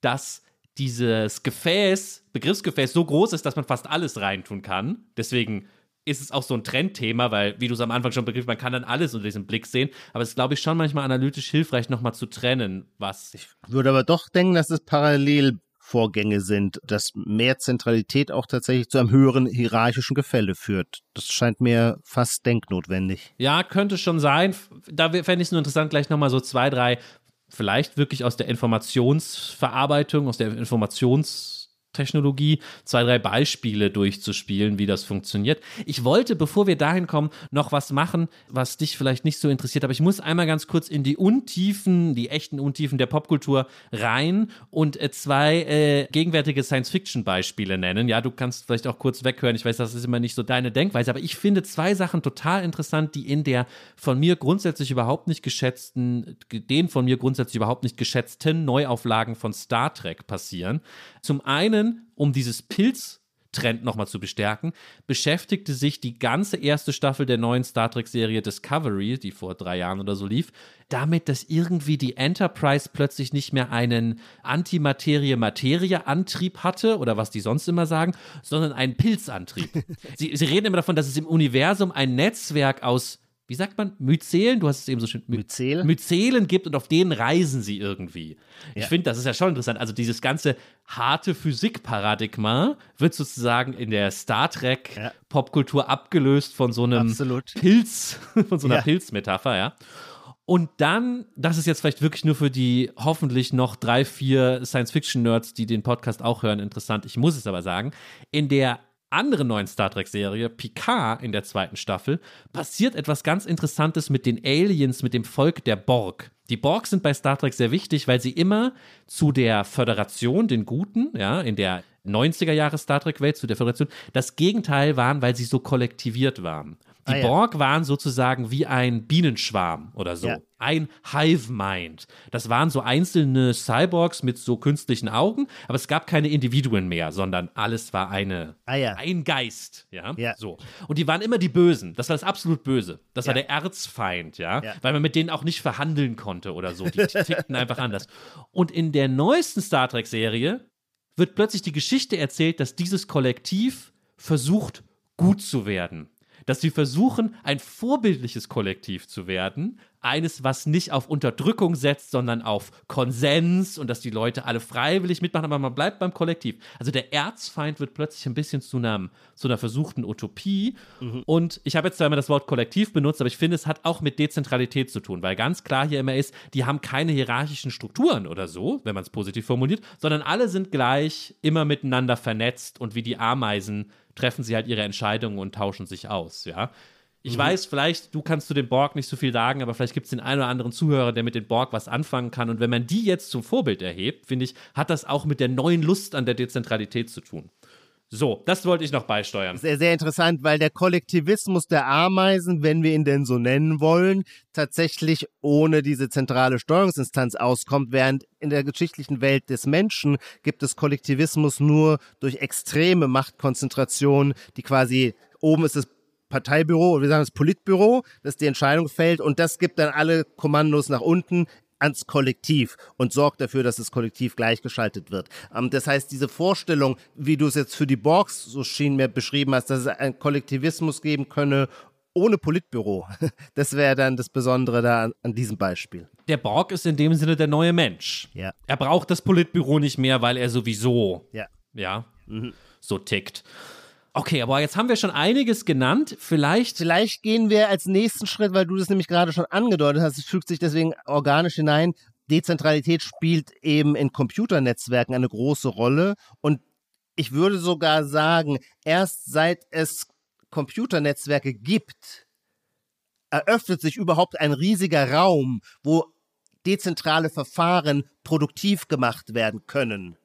dass dieses Gefäß, Begriffsgefäß so groß ist, dass man fast alles reintun kann. Deswegen ist es auch so ein Trendthema, weil, wie du es am Anfang schon begriffen man kann dann alles unter diesem Blick sehen. Aber es ist, glaube ich, schon manchmal analytisch hilfreich, nochmal zu trennen, was. Ich würde aber doch denken, dass es Parallelvorgänge sind, dass mehr Zentralität auch tatsächlich zu einem höheren hierarchischen Gefälle führt. Das scheint mir fast denknotwendig. Ja, könnte schon sein. Da fände ich es nur interessant, gleich nochmal so zwei, drei, vielleicht wirklich aus der Informationsverarbeitung, aus der Informations- Technologie zwei, drei Beispiele durchzuspielen, wie das funktioniert. Ich wollte, bevor wir dahin kommen, noch was machen, was dich vielleicht nicht so interessiert, aber ich muss einmal ganz kurz in die Untiefen, die echten Untiefen der Popkultur rein und äh, zwei äh, gegenwärtige Science-Fiction-Beispiele nennen. Ja, du kannst vielleicht auch kurz weghören. Ich weiß, das ist immer nicht so deine Denkweise, aber ich finde zwei Sachen total interessant, die in der von mir grundsätzlich überhaupt nicht geschätzten, den von mir grundsätzlich überhaupt nicht geschätzten Neuauflagen von Star Trek passieren. Zum einen, um dieses Pilz Trend nochmal zu bestärken, beschäftigte sich die ganze erste Staffel der neuen Star Trek-Serie Discovery, die vor drei Jahren oder so lief, damit, dass irgendwie die Enterprise plötzlich nicht mehr einen Antimaterie-Materie-Antrieb hatte oder was die sonst immer sagen, sondern einen Pilzantrieb. sie, sie reden immer davon, dass es im Universum ein Netzwerk aus wie sagt man, Myzelen, du hast es eben so schön, Myzel? Myzelen gibt und auf denen reisen sie irgendwie. Ich Ja. finde, das ist ja schon interessant. Also dieses ganze harte Physikparadigma wird sozusagen in der Star Trek Ja. Popkultur abgelöst von so einem Absolut. Pilz, von so einer Ja. Pilzmetapher, ja. Und dann, das ist jetzt vielleicht wirklich nur für die hoffentlich noch drei, vier Science-Fiction-Nerds, die den Podcast auch hören, interessant. Ich muss es aber sagen. In der anderen neuen Star Trek-Serie, Picard in der zweiten Staffel, passiert etwas ganz Interessantes mit den Aliens, mit dem Volk der Borg. Die Borg sind bei Star Trek sehr wichtig, weil sie immer zu der Föderation, den Guten, ja, in der 90er Jahre Star Trek-Welt, zu der Föderation, das Gegenteil waren, weil sie so kollektiviert waren. Die Ah, ja. Borg waren sozusagen wie ein Bienenschwarm oder so. Ja. Ein Hive-Mind. Das waren so einzelne Cyborgs mit so künstlichen Augen, aber es gab keine Individuen mehr, sondern alles war eine, Ah, ja. ein Geist. Ja? So. Und die waren immer die Bösen. Das war das absolut Böse. Das war der Erzfeind, ja? Ja. Weil man mit denen auch nicht verhandeln konnte oder so. Die tickten einfach anders. Und in der neuesten Star Trek-Serie wird plötzlich die Geschichte erzählt, dass dieses Kollektiv versucht, gut zu werden. Dass sie versuchen, ein vorbildliches Kollektiv zu werden. Eines, was nicht auf Unterdrückung setzt, sondern auf Konsens und dass die Leute alle freiwillig mitmachen, aber man bleibt beim Kollektiv. Also der Erzfeind wird plötzlich ein bisschen zu, einem, zu einer versuchten Utopie. Und ich habe jetzt zwar immer das Wort Kollektiv benutzt, aber ich finde, es hat auch mit Dezentralität zu tun, weil ganz klar hier immer ist, die haben keine hierarchischen Strukturen oder so, wenn man es positiv formuliert, sondern alle sind gleich, immer miteinander vernetzt und wie die Ameisen treffen sie halt ihre Entscheidungen und tauschen sich aus, ja. Ich weiß, vielleicht, du kannst zu den Borg nicht so viel sagen, aber vielleicht gibt es den einen oder anderen Zuhörer, der mit den Borg was anfangen kann. Und wenn man die jetzt zum Vorbild erhebt, finde ich, hat das auch mit der neuen Lust an der Dezentralität zu tun. So, das wollte ich noch beisteuern. Sehr, sehr interessant, weil der Kollektivismus der Ameisen, wenn wir ihn denn so nennen wollen, tatsächlich ohne diese zentrale Steuerungsinstanz auskommt, während in der geschichtlichen Welt des Menschen gibt es Kollektivismus nur durch extreme Machtkonzentration, die quasi oben ist das Parteibüro, oder wir sagen das Politbüro, das die Entscheidung fällt und das gibt dann alle Kommandos nach unten ans Kollektiv und sorgt dafür, dass das Kollektiv gleichgeschaltet wird. Ähm, das heißt, diese Vorstellung, wie du es jetzt für die Borgs so schien mir beschrieben hast, dass es einen Kollektivismus geben könne ohne Politbüro, das wäre dann das Besondere da an, an diesem Beispiel. Der Borg ist in dem Sinne der neue Mensch. Ja. Er braucht das Politbüro nicht mehr, weil er sowieso, Ja. ja, so tickt. Okay, aber jetzt haben wir schon einiges genannt. Vielleicht Vielleicht gehen wir als nächsten Schritt, weil du das nämlich gerade schon angedeutet hast, es fügt sich deswegen organisch hinein. Dezentralität spielt eben in Computernetzwerken eine große Rolle und ich würde sogar sagen, erst seit es Computernetzwerke gibt, eröffnet sich überhaupt ein riesiger Raum, wo dezentrale Verfahren produktiv gemacht werden können.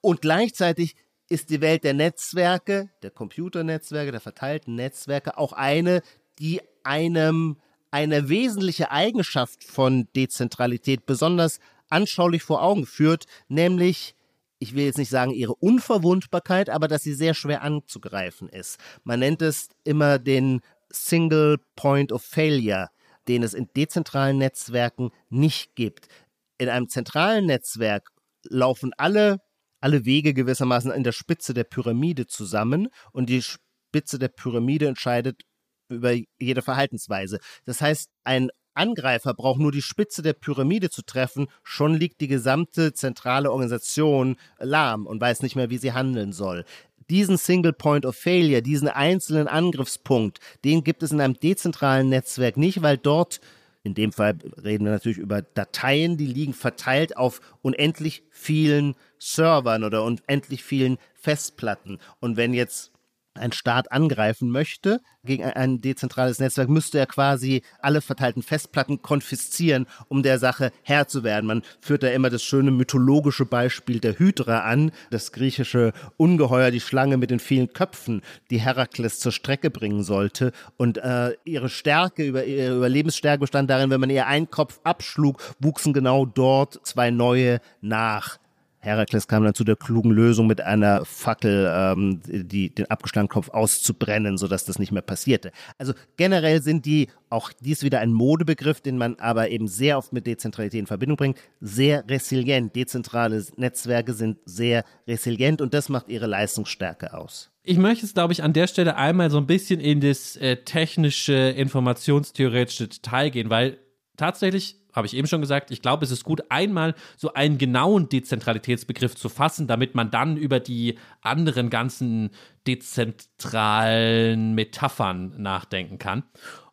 Und gleichzeitig ist die Welt der Netzwerke, der Computernetzwerke, der verteilten Netzwerke auch eine, die einem eine wesentliche Eigenschaft von Dezentralität besonders anschaulich vor Augen führt, nämlich ich will jetzt nicht sagen ihre Unverwundbarkeit, aber dass sie sehr schwer anzugreifen ist. Man nennt es immer den Single Point of Failure, den es in dezentralen Netzwerken nicht gibt. In einem zentralen Netzwerk laufen alle, alle Wege gewissermaßen in der Spitze der Pyramide zusammen und die Spitze der Pyramide entscheidet über jede Verhaltensweise. Das heißt, ein Angreifer braucht nur die Spitze der Pyramide zu treffen, schon liegt die gesamte zentrale Organisation lahm und weiß nicht mehr, wie sie handeln soll. Diesen Single Point of Failure, diesen einzelnen Angriffspunkt, den gibt es in einem dezentralen Netzwerk nicht, weil dort in dem Fall reden wir natürlich über Dateien, die liegen verteilt auf unendlich vielen Servern oder unendlich vielen Festplatten. Und wenn jetzt ein Staat angreifen möchte gegen ein dezentrales Netzwerk, müsste er quasi alle verteilten Festplatten konfiszieren, um der Sache Herr zu werden. Man führt da immer das schöne mythologische Beispiel der Hydra an, das griechische Ungeheuer, die Schlange mit den vielen Köpfen, die Herakles zur Strecke bringen sollte. Und äh, ihre Stärke, über, ihre Überlebensstärke bestand darin, wenn man ihr einen Kopf abschlug, wuchsen genau dort zwei neue nach. Herakles kam dann zu der klugen Lösung, mit einer Fackel ähm, die, den abgeschlagenen Kopf auszubrennen, sodass das nicht mehr passierte. Also generell sind die, auch dies wieder ein Modebegriff, den man aber eben sehr oft mit Dezentralität in Verbindung bringt, sehr resilient. Dezentrale Netzwerke sind sehr resilient und das macht ihre Leistungsstärke aus. Ich möchte es, glaube ich, an der Stelle einmal so ein bisschen in das äh, technische, informationstheoretische Detail gehen, weil tatsächlich habe ich eben schon gesagt, ich glaube, es ist gut, einmal so einen genauen Dezentralitätsbegriff zu fassen, damit man dann über die anderen ganzen dezentralen Metaphern nachdenken kann.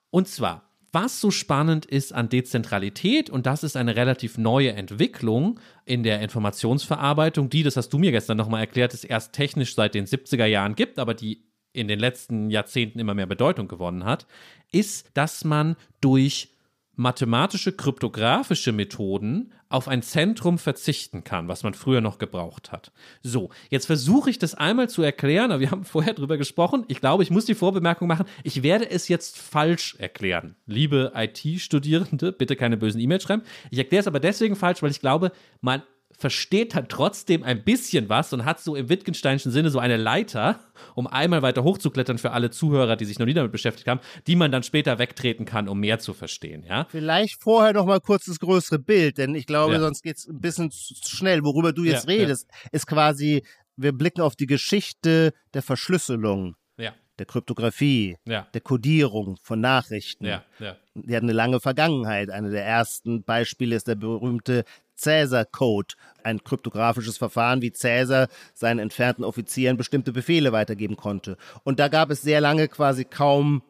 Und zwar, was so spannend ist an Dezentralität, und das ist eine relativ neue Entwicklung in der Informationsverarbeitung, die, das hast du mir gestern nochmal erklärt, es erst technisch seit den 70er Jahren gibt, aber die in den letzten Jahrzehnten immer mehr Bedeutung gewonnen hat, ist, dass man durch mathematische kryptografische Methoden auf ein Zentrum verzichten kann, was man früher noch gebraucht hat. So, jetzt versuche ich das einmal zu erklären, aber wir haben vorher drüber gesprochen. Ich glaube, ich muss die Vorbemerkung machen, ich werde es jetzt falsch erklären. Liebe IT-Studierende, bitte keine bösen E-Mails schreiben. Ich erkläre es aber deswegen falsch, weil ich glaube, man versteht dann trotzdem ein bisschen was und hat so im Wittgensteinischen Sinne so eine Leiter, um einmal weiter hochzuklettern für alle Zuhörer, die sich noch nie damit beschäftigt haben, die man dann später wegtreten kann, um mehr zu verstehen, ja? Vielleicht vorher noch mal kurz das größere Bild, denn ich glaube, ja. sonst geht es ein bisschen zu schnell. Worüber du jetzt ja, redest, ja. ist quasi, wir blicken auf die Geschichte der Verschlüsselung. Ja der Kryptographie, ja. der Codierung von Nachrichten. Ja, ja. Die hat eine lange Vergangenheit. Eine der ersten Beispiele ist der berühmte Cäsar-Code, ein kryptografisches Verfahren, wie Cäsar seinen entfernten Offizieren bestimmte Befehle weitergeben konnte. Und da gab es sehr lange quasi kaum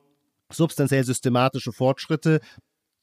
substanziell systematische Fortschritte,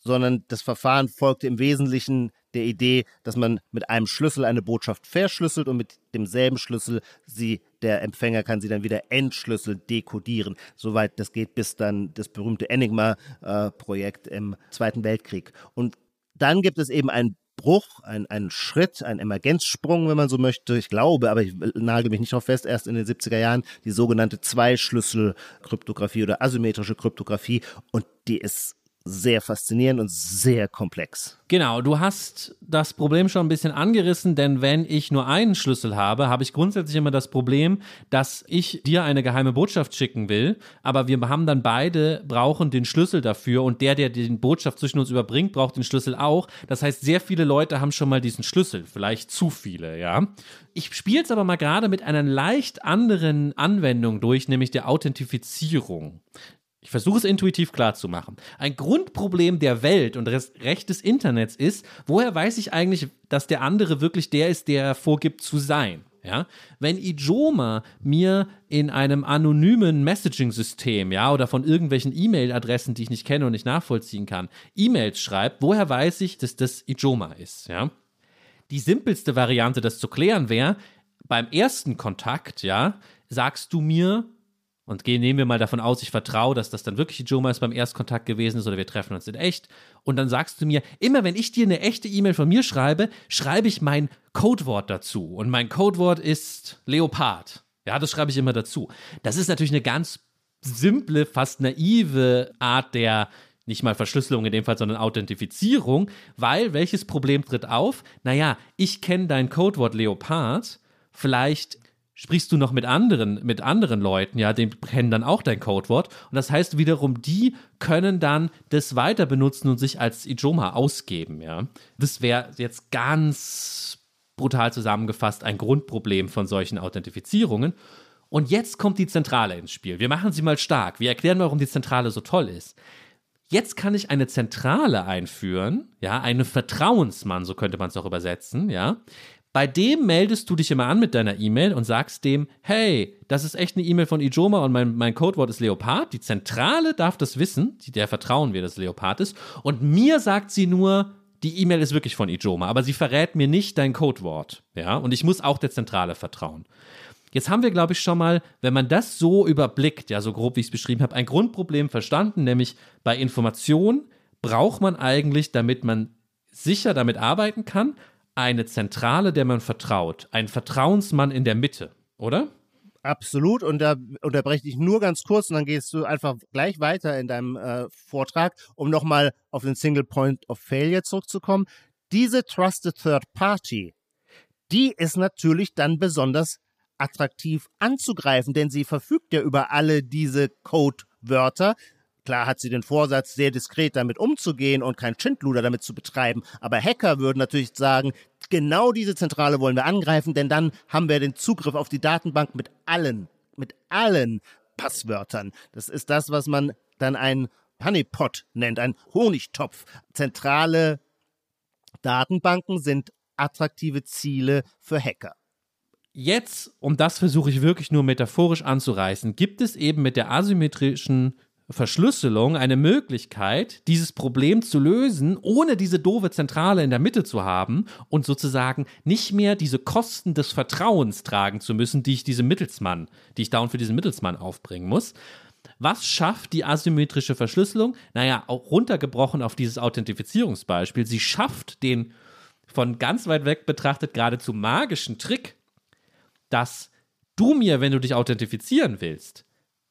sondern das Verfahren folgte im Wesentlichen der Idee, dass man mit einem Schlüssel eine Botschaft verschlüsselt und mit demselben Schlüssel sie, der Empfänger kann sie dann wieder entschlüsselt dekodieren. Soweit das geht bis dann das berühmte Enigma-Projekt äh, im Zweiten Weltkrieg. Und dann gibt es eben ein Bruch, ein, ein Schritt, ein Emergenzsprung, wenn man so möchte. Ich glaube, aber ich nagel mich nicht darauf fest, erst in den 70er Jahren die sogenannte Zweischlüssel-Kryptographie oder asymmetrische Kryptographie. Und die ist sehr faszinierend und sehr komplex. Genau, du hast das Problem schon ein bisschen angerissen, denn wenn ich nur einen Schlüssel habe, habe ich grundsätzlich immer das Problem, dass ich dir eine geheime Botschaft schicken will, aber wir haben dann beide brauchen den Schlüssel dafür und der, der die Botschaft zwischen uns überbringt, braucht den Schlüssel auch. Das heißt, sehr viele Leute haben schon mal diesen Schlüssel, vielleicht zu viele, ja. Ich spiele es aber mal gerade mit einer leicht anderen Anwendung durch, nämlich der Authentifizierung. Ich versuche es intuitiv klar zu machen. Ein Grundproblem der Welt und des Recht des Internets ist, woher weiß ich eigentlich, dass der andere wirklich der ist, der vorgibt zu sein? Ja, wenn Ijoma mir in einem anonymen Messaging-System, ja, oder von irgendwelchen E-Mail-Adressen, die ich nicht kenne und nicht nachvollziehen kann, E-Mails schreibt, woher weiß ich, dass das Ijoma ist, ja? Die simpelste Variante, das zu klären, wäre, beim ersten Kontakt, ja, sagst du mir, und gehen, nehmen wir mal davon aus, ich vertraue, dass das dann wirklich Ijoma ist beim Erstkontakt gewesen ist oder wir treffen uns in echt. Und dann sagst du mir, immer wenn ich dir eine echte E-Mail von mir schreibe, schreibe ich mein Codewort dazu. Und mein Codewort ist Leopard. Ja, das schreibe ich immer dazu. Das ist natürlich eine ganz simple, fast naive Art der nicht mal Verschlüsselung in dem Fall, sondern Authentifizierung, weil welches Problem tritt auf? Naja, ich kenne dein Codewort Leopard, vielleicht sprichst du noch mit anderen, mit anderen Leuten, ja, die kennen dann auch dein Codewort. Und das heißt wiederum, die können dann das weiter benutzen und sich als Ijoma ausgeben, ja. Das wäre jetzt ganz brutal zusammengefasst ein Grundproblem von solchen Authentifizierungen. Und jetzt kommt die Zentrale ins Spiel. Wir machen sie mal stark. Wir erklären, warum die Zentrale so toll ist. Jetzt kann ich eine Zentrale einführen, ja, eine Vertrauensmann, so könnte man es auch übersetzen, ja, bei dem meldest du dich immer an mit deiner E-Mail und sagst dem, hey, das ist echt eine E-Mail von Ijoma und mein, mein Codewort ist Leopard. Die Zentrale darf das wissen, der vertrauen wir, dass Leopard ist. Und mir sagt sie nur, die E-Mail ist wirklich von Ijoma, aber sie verrät mir nicht dein Codewort. Ja, und ich muss auch der Zentrale vertrauen. Jetzt haben wir, glaube ich, schon mal, wenn man das so überblickt, ja, so grob wie ich es beschrieben habe, ein Grundproblem verstanden, nämlich bei Information braucht man eigentlich, damit man sicher damit arbeiten kann, eine Zentrale, der man vertraut. Ein Vertrauensmann in der Mitte, oder? Absolut. Und da unterbreche ich nur ganz kurz und dann gehst du einfach gleich weiter in deinem äh, Vortrag, um nochmal auf den Single Point of Failure zurückzukommen. Diese Trusted Third Party, die ist natürlich dann besonders attraktiv anzugreifen, denn sie verfügt ja über alle diese Codewörter. Klar hat sie den Vorsatz, sehr diskret damit umzugehen und kein Schindluder damit zu betreiben. Aber Hacker würden natürlich sagen, genau diese Zentrale wollen wir angreifen, denn dann haben wir den Zugriff auf die Datenbank mit allen, mit allen Passwörtern. Das ist das, was man dann ein Honeypot nennt, ein Honigtopf. Zentrale Datenbanken sind attraktive Ziele für Hacker. Jetzt, und das versuche ich wirklich nur metaphorisch anzureißen, gibt es eben mit der asymmetrischen Verschlüsselung eine Möglichkeit, dieses Problem zu lösen, ohne diese doofe Zentrale in der Mitte zu haben und sozusagen nicht mehr diese Kosten des Vertrauens tragen zu müssen, die ich diesem Mittelsmann, die ich dauernd für diesen Mittelsmann aufbringen muss. Was schafft die asymmetrische Verschlüsselung? Naja, auch runtergebrochen auf dieses Authentifizierungsbeispiel. Sie schafft den von ganz weit weg betrachtet geradezu magischen Trick, dass du mir, wenn du dich authentifizieren willst,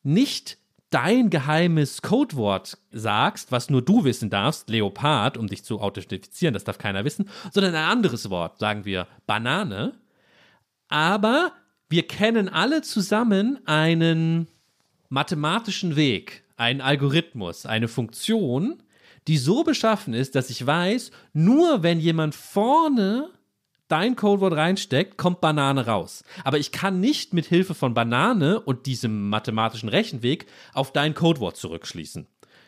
nicht dein geheimes Codewort sagst, was nur du wissen darfst, Leopard, um dich zu authentifizieren, das darf keiner wissen, sondern ein anderes Wort, sagen wir Banane. Aber wir kennen alle zusammen einen mathematischen Weg, einen Algorithmus, eine Funktion, die so beschaffen ist, dass ich weiß, nur wenn jemand vorne dein Codewort reinsteckt, kommt Banane raus. Aber ich kann nicht mit Hilfe von Banane und diesem mathematischen Rechenweg auf dein Codewort zurückschließen.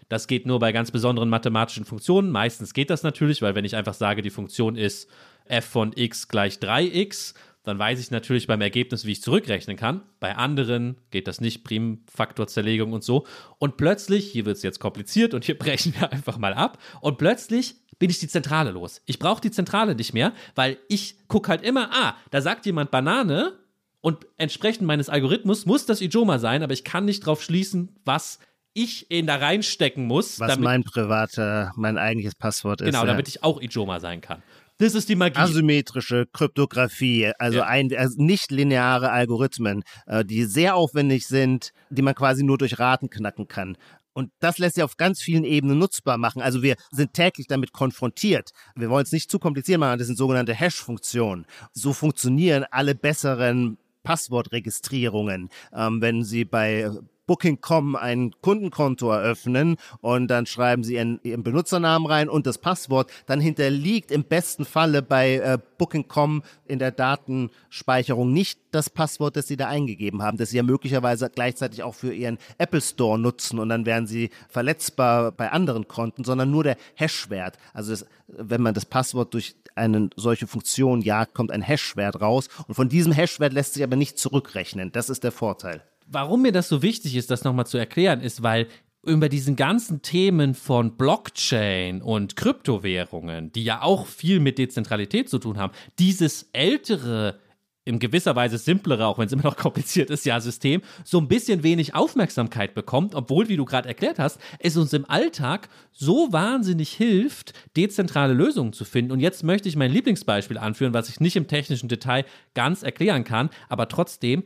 Das geht nur bei ganz besonderen mathematischen Funktionen. Meistens geht das natürlich, weil wenn ich einfach sage, die Funktion ist f von x gleich 3x, dann weiß ich natürlich beim Ergebnis, wie ich zurückrechnen kann. Bei anderen geht das nicht, Primfaktorzerlegung und so. Und plötzlich, hier wird es jetzt kompliziert und hier brechen wir einfach mal ab. Und plötzlich bin ich die Zentrale los. Ich brauche die Zentrale nicht mehr, weil ich gucke halt immer, ah, da sagt jemand Banane und entsprechend meines Algorithmus muss das Ijoma sein, aber ich kann nicht drauf schließen, was ich in da reinstecken muss. Was damit, mein privater, mein eigentliches Passwort ist. Genau, damit ja. ich auch Ijoma sein kann. Das ist die Magie. Asymmetrische Kryptographie, also, ja. ein, also nicht lineare Algorithmen, äh, die sehr aufwendig sind, die man quasi nur durch Raten knacken kann. Und das lässt sich auf ganz vielen Ebenen nutzbar machen. Also wir sind täglich damit konfrontiert. Wir wollen es nicht zu kompliziert machen, das sind sogenannte Hash-Funktionen. So funktionieren alle besseren Passwortregistrierungen. Ähm, wenn Sie bei Booking.com ein Kundenkonto eröffnen und dann schreiben Sie Ihren, Ihren, Benutzernamen rein und das Passwort, dann hinterliegt im besten Falle bei äh, Booking.com in der Datenspeicherung nicht das Passwort, das Sie da eingegeben haben, das Sie ja möglicherweise gleichzeitig auch für Ihren Apple Store nutzen und dann wären Sie verletzbar bei anderen Konten, sondern nur der Hashwert. Also das, wenn man das Passwort durch eine solche Funktion jagt, kommt ein Hashwert raus und von diesem Hashwert lässt sich aber nicht zurückrechnen. Das ist der Vorteil warum mir das so wichtig ist, das nochmal zu erklären, ist, weil über diesen ganzen Themen von Blockchain und Kryptowährungen, die ja auch viel mit Dezentralität zu tun haben, dieses ältere in gewisser Weise simplere, auch wenn es immer noch kompliziert ist, ja, System, so ein bisschen wenig Aufmerksamkeit bekommt, obwohl, wie du gerade erklärt hast, es uns im Alltag so wahnsinnig hilft, dezentrale Lösungen zu finden. Und jetzt möchte ich mein Lieblingsbeispiel anführen, was ich nicht im technischen Detail ganz erklären kann, aber trotzdem,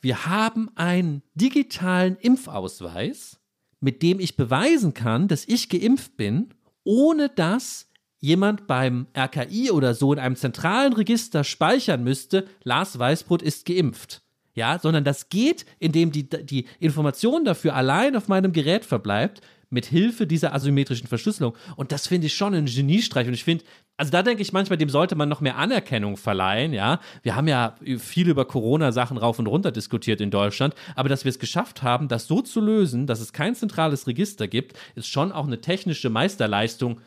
wir haben einen digitalen Impfausweis, mit dem ich beweisen kann, dass ich geimpft bin, ohne dass jemand beim RKI oder so in einem zentralen Register speichern müsste, Lars Weißbrot ist geimpft. Ja, sondern das geht, indem die, die Information dafür allein auf meinem Gerät verbleibt, mit Hilfe dieser asymmetrischen Verschlüsselung. Und das finde ich schon ein Geniestreich. Und ich finde, also da denke ich manchmal, dem sollte man noch mehr Anerkennung verleihen, ja. Wir haben ja viel über Corona-Sachen rauf und runter diskutiert in Deutschland, aber dass wir es geschafft haben, das so zu lösen, dass es kein zentrales Register gibt, ist schon auch eine technische Meisterleistung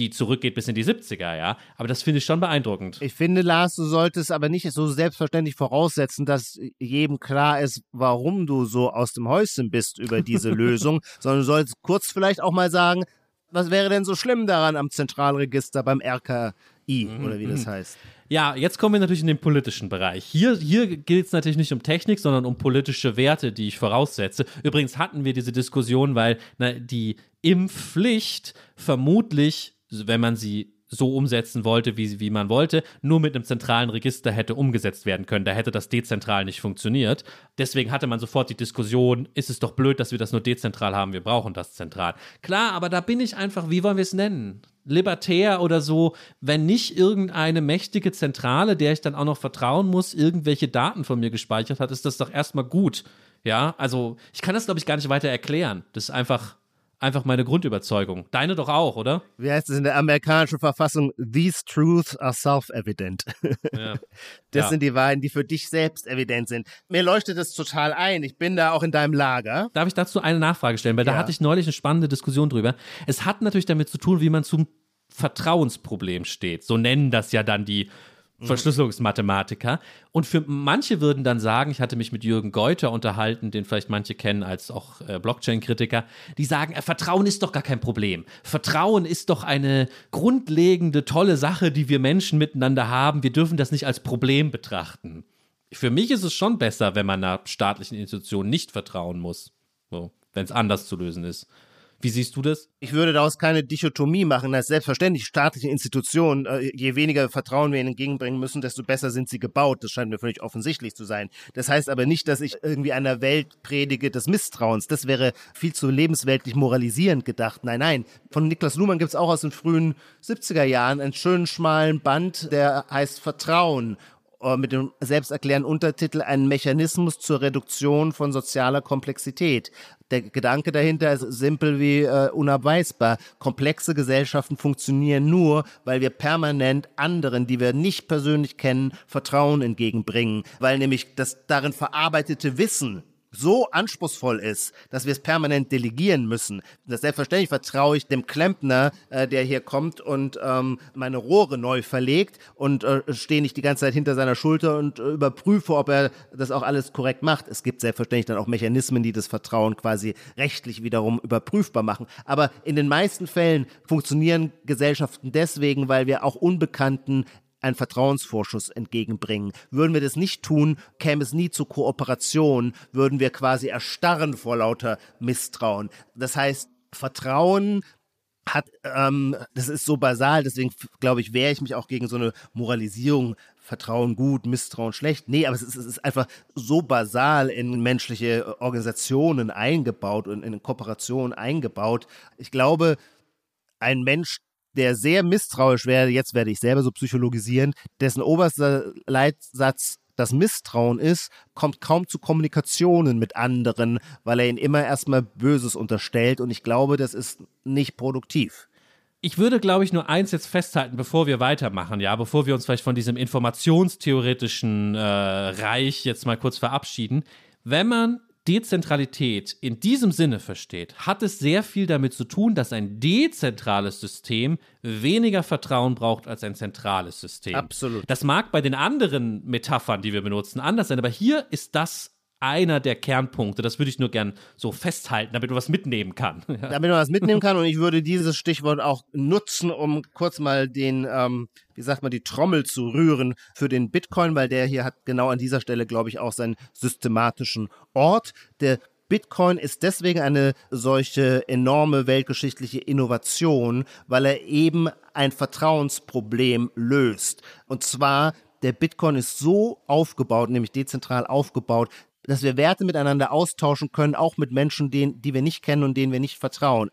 die zurückgeht bis in die 70er, ja. Aber das finde ich schon beeindruckend. Ich finde, Lars, du solltest aber nicht so selbstverständlich voraussetzen, dass jedem klar ist, warum du so aus dem Häuschen bist über diese Lösung, sondern du solltest kurz vielleicht auch mal sagen, was wäre denn so schlimm daran am Zentralregister beim RKI mhm. oder wie das mhm. heißt? Ja, jetzt kommen wir natürlich in den politischen Bereich. Hier, hier geht es natürlich nicht um Technik, sondern um politische Werte, die ich voraussetze. Übrigens hatten wir diese Diskussion, weil na, die Impfpflicht vermutlich wenn man sie so umsetzen wollte, wie, wie man wollte, nur mit einem zentralen Register hätte umgesetzt werden können. Da hätte das dezentral nicht funktioniert. Deswegen hatte man sofort die Diskussion, ist es doch blöd, dass wir das nur dezentral haben, wir brauchen das zentral. Klar, aber da bin ich einfach, wie wollen wir es nennen? libertär oder so, wenn nicht irgendeine mächtige Zentrale, der ich dann auch noch vertrauen muss, irgendwelche Daten von mir gespeichert hat, ist das doch erstmal gut. Ja, also ich kann das, glaube ich, gar nicht weiter erklären. Das ist einfach, einfach meine Grundüberzeugung. Deine doch auch, oder? Wie heißt es in der amerikanischen Verfassung? These truths are self-evident. Ja. Das ja. sind die Wahrheiten, die für dich selbst evident sind. Mir leuchtet das total ein. Ich bin da auch in deinem Lager. Darf ich dazu eine Nachfrage stellen? Weil ja. da hatte ich neulich eine spannende Diskussion drüber. Es hat natürlich damit zu tun, wie man zum Vertrauensproblem steht. So nennen das ja dann die. Verschlüsselungsmathematiker. Und für manche würden dann sagen, ich hatte mich mit Jürgen Geuter unterhalten, den vielleicht manche kennen als auch äh, Blockchain-Kritiker, die sagen, äh, Vertrauen ist doch gar kein Problem. Vertrauen ist doch eine grundlegende, tolle Sache, die wir Menschen miteinander haben. Wir dürfen das nicht als Problem betrachten. Für mich ist es schon besser, wenn man einer staatlichen Institution nicht vertrauen muss. So, wenn es anders zu lösen ist. Wie siehst du das? Ich würde daraus keine Dichotomie machen, dass selbstverständlich staatliche Institutionen, äh, je weniger Vertrauen wir ihnen entgegenbringen müssen, desto besser sind sie gebaut. Das scheint mir völlig offensichtlich zu sein. Das heißt aber nicht, dass ich irgendwie einer Welt predige des Misstrauens. Das wäre viel zu lebensweltlich moralisierend gedacht. Nein, nein. Von Niklas Luhmann gibt es auch aus den frühen 70er Jahren einen schönen schmalen Band, der heißt Vertrauen mit dem selbsterklärenden Untertitel ein Mechanismus zur Reduktion von sozialer Komplexität. Der Gedanke dahinter ist simpel wie äh, unabweisbar. Komplexe Gesellschaften funktionieren nur, weil wir permanent anderen, die wir nicht persönlich kennen, Vertrauen entgegenbringen, weil nämlich das darin verarbeitete Wissen so anspruchsvoll ist, dass wir es permanent delegieren müssen. Das selbstverständlich vertraue ich dem Klempner, äh, der hier kommt und ähm, meine Rohre neu verlegt und äh, stehe nicht die ganze Zeit hinter seiner Schulter und äh, überprüfe, ob er das auch alles korrekt macht. Es gibt selbstverständlich dann auch Mechanismen, die das Vertrauen quasi rechtlich wiederum überprüfbar machen. Aber in den meisten Fällen funktionieren Gesellschaften deswegen, weil wir auch Unbekannten einen Vertrauensvorschuss entgegenbringen. Würden wir das nicht tun, käme es nie zu Kooperation, würden wir quasi erstarren vor lauter Misstrauen. Das heißt, Vertrauen hat, ähm, das ist so basal, deswegen glaube ich, wehre ich mich auch gegen so eine Moralisierung, Vertrauen gut, Misstrauen schlecht. Nee, aber es ist, es ist einfach so basal in menschliche Organisationen eingebaut und in Kooperationen eingebaut. Ich glaube, ein Mensch, der sehr misstrauisch wäre, jetzt werde ich selber so psychologisieren, dessen oberster Leitsatz das Misstrauen ist, kommt kaum zu Kommunikationen mit anderen, weil er ihnen immer erstmal Böses unterstellt und ich glaube, das ist nicht produktiv. Ich würde, glaube ich, nur eins jetzt festhalten, bevor wir weitermachen, ja, bevor wir uns vielleicht von diesem informationstheoretischen äh, Reich jetzt mal kurz verabschieden. Wenn man Dezentralität in diesem Sinne versteht, hat es sehr viel damit zu tun, dass ein dezentrales System weniger Vertrauen braucht als ein zentrales System. Absolut. Das mag bei den anderen Metaphern, die wir benutzen, anders sein, aber hier ist das einer der Kernpunkte. Das würde ich nur gern so festhalten, damit man was mitnehmen kann. damit man was mitnehmen kann und ich würde dieses Stichwort auch nutzen, um kurz mal den, ähm, wie sagt man, die Trommel zu rühren für den Bitcoin, weil der hier hat genau an dieser Stelle, glaube ich, auch seinen systematischen Ort. Der Bitcoin ist deswegen eine solche enorme weltgeschichtliche Innovation, weil er eben ein Vertrauensproblem löst. Und zwar der Bitcoin ist so aufgebaut, nämlich dezentral aufgebaut, dass wir Werte miteinander austauschen können, auch mit Menschen, denen, die wir nicht kennen und denen wir nicht vertrauen.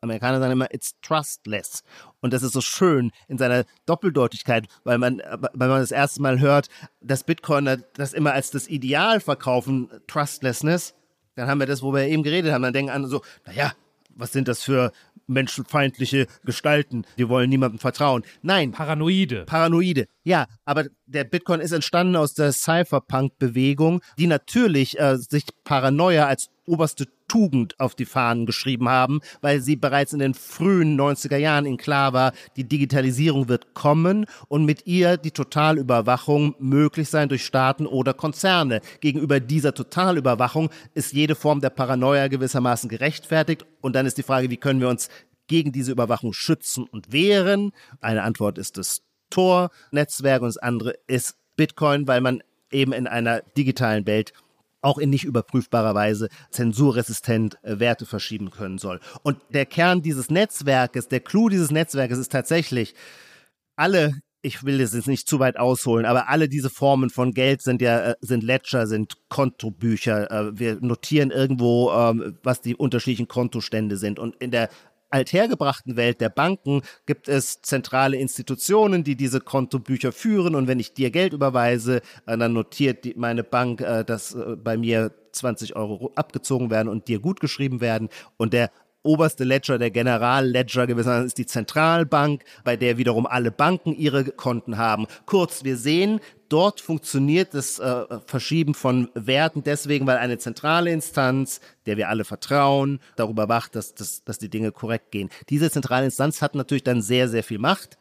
Amerikaner sagen immer, it's trustless. Und das ist so schön in seiner Doppeldeutigkeit, weil man, weil man das erste Mal hört, dass Bitcoiner das immer als das Ideal verkaufen, Trustlessness. Dann haben wir das, wo wir eben geredet haben. Dann denken andere so, naja, was sind das für menschenfeindliche Gestalten, die wollen niemandem vertrauen. Nein. Paranoide. Paranoide. Ja, aber der Bitcoin ist entstanden aus der Cypherpunk-Bewegung, die natürlich äh, sich Paranoia als oberste Tugend auf die Fahnen geschrieben haben, weil sie bereits in den frühen 90er Jahren in klar war, die Digitalisierung wird kommen und mit ihr die Totalüberwachung möglich sein durch Staaten oder Konzerne. Gegenüber dieser Totalüberwachung ist jede Form der Paranoia gewissermaßen gerechtfertigt und dann ist die Frage, wie können wir uns gegen diese Überwachung schützen und wehren? Eine Antwort ist das Tor-Netzwerk und das andere ist Bitcoin, weil man eben in einer digitalen Welt auch in nicht überprüfbarer Weise zensurresistent äh, Werte verschieben können soll. Und der Kern dieses Netzwerkes, der Clou dieses Netzwerkes ist tatsächlich, alle ich will das jetzt nicht zu weit ausholen, aber alle diese Formen von Geld sind ja äh, sind Ledger, sind Kontobücher. Äh, wir notieren irgendwo, ähm, was die unterschiedlichen Kontostände sind. Und in der althergebrachten Welt der Banken gibt es zentrale Institutionen, die diese Kontobücher führen. Und wenn ich dir Geld überweise, äh, dann notiert die, meine Bank, äh, dass äh, bei mir 20 Euro abgezogen werden und dir gut geschrieben werden. Und der oberste Ledger, der Generalledger gewissermaßen ist die Zentralbank, bei der wiederum alle Banken ihre Konten haben. Kurz, wir sehen, dort funktioniert das äh, Verschieben von Werten deswegen, weil eine zentrale Instanz, der wir alle vertrauen, darüber wacht, dass, dass, dass die Dinge korrekt gehen. Diese zentrale Instanz hat natürlich dann sehr, sehr viel Macht.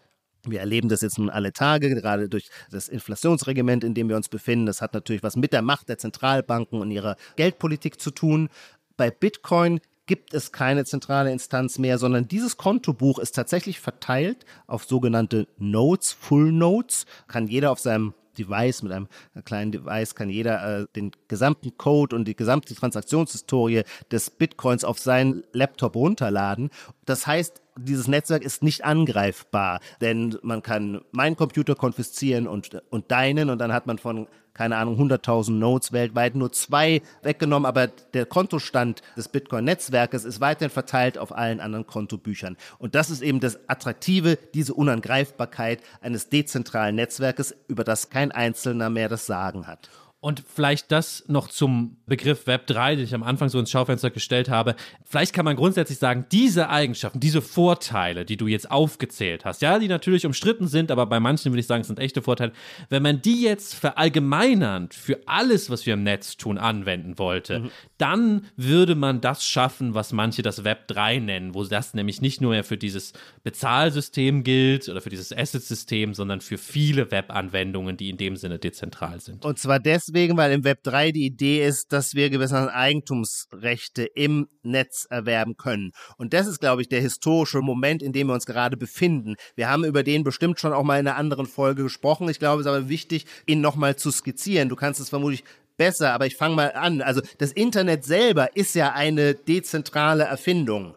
Wir erleben das jetzt nun alle Tage, gerade durch das Inflationsregiment, in dem wir uns befinden. Das hat natürlich was mit der Macht der Zentralbanken und ihrer Geldpolitik zu tun. Bei Bitcoin gibt es keine zentrale Instanz mehr, sondern dieses Kontobuch ist tatsächlich verteilt auf sogenannte Nodes, Full Nodes. Kann jeder auf seinem Device, mit einem kleinen Device kann jeder äh, den gesamten Code und die gesamte Transaktionshistorie des Bitcoins auf seinen Laptop runterladen. Das heißt, dieses Netzwerk ist nicht angreifbar, denn man kann meinen Computer konfiszieren und, und deinen und dann hat man von keine Ahnung, 100.000 Nodes weltweit, nur zwei weggenommen, aber der Kontostand des Bitcoin-Netzwerkes ist weiterhin verteilt auf allen anderen Kontobüchern. Und das ist eben das Attraktive, diese Unangreifbarkeit eines dezentralen Netzwerkes, über das kein Einzelner mehr das Sagen hat. Und vielleicht das noch zum Begriff Web 3, den ich am Anfang so ins Schaufenster gestellt habe. Vielleicht kann man grundsätzlich sagen, diese Eigenschaften, diese Vorteile, die du jetzt aufgezählt hast, ja, die natürlich umstritten sind, aber bei manchen würde ich sagen, es sind echte Vorteile. Wenn man die jetzt verallgemeinernd für alles, was wir im Netz tun, anwenden wollte, mhm. dann würde man das schaffen, was manche das Web 3 nennen, wo das nämlich nicht nur für dieses Bezahlsystem gilt oder für dieses Asset-System, sondern für viele Web-Anwendungen, die in dem Sinne dezentral sind. Und zwar deswegen, deswegen, weil im Web 3 die Idee ist, dass wir gewisse Eigentumsrechte im Netz erwerben können. Und das ist, glaube ich, der historische Moment, in dem wir uns gerade befinden. Wir haben über den bestimmt schon auch mal in einer anderen Folge gesprochen. Ich glaube, es ist aber wichtig, ihn nochmal zu skizzieren. Du kannst es vermutlich besser, aber ich fange mal an. Also das Internet selber ist ja eine dezentrale Erfindung.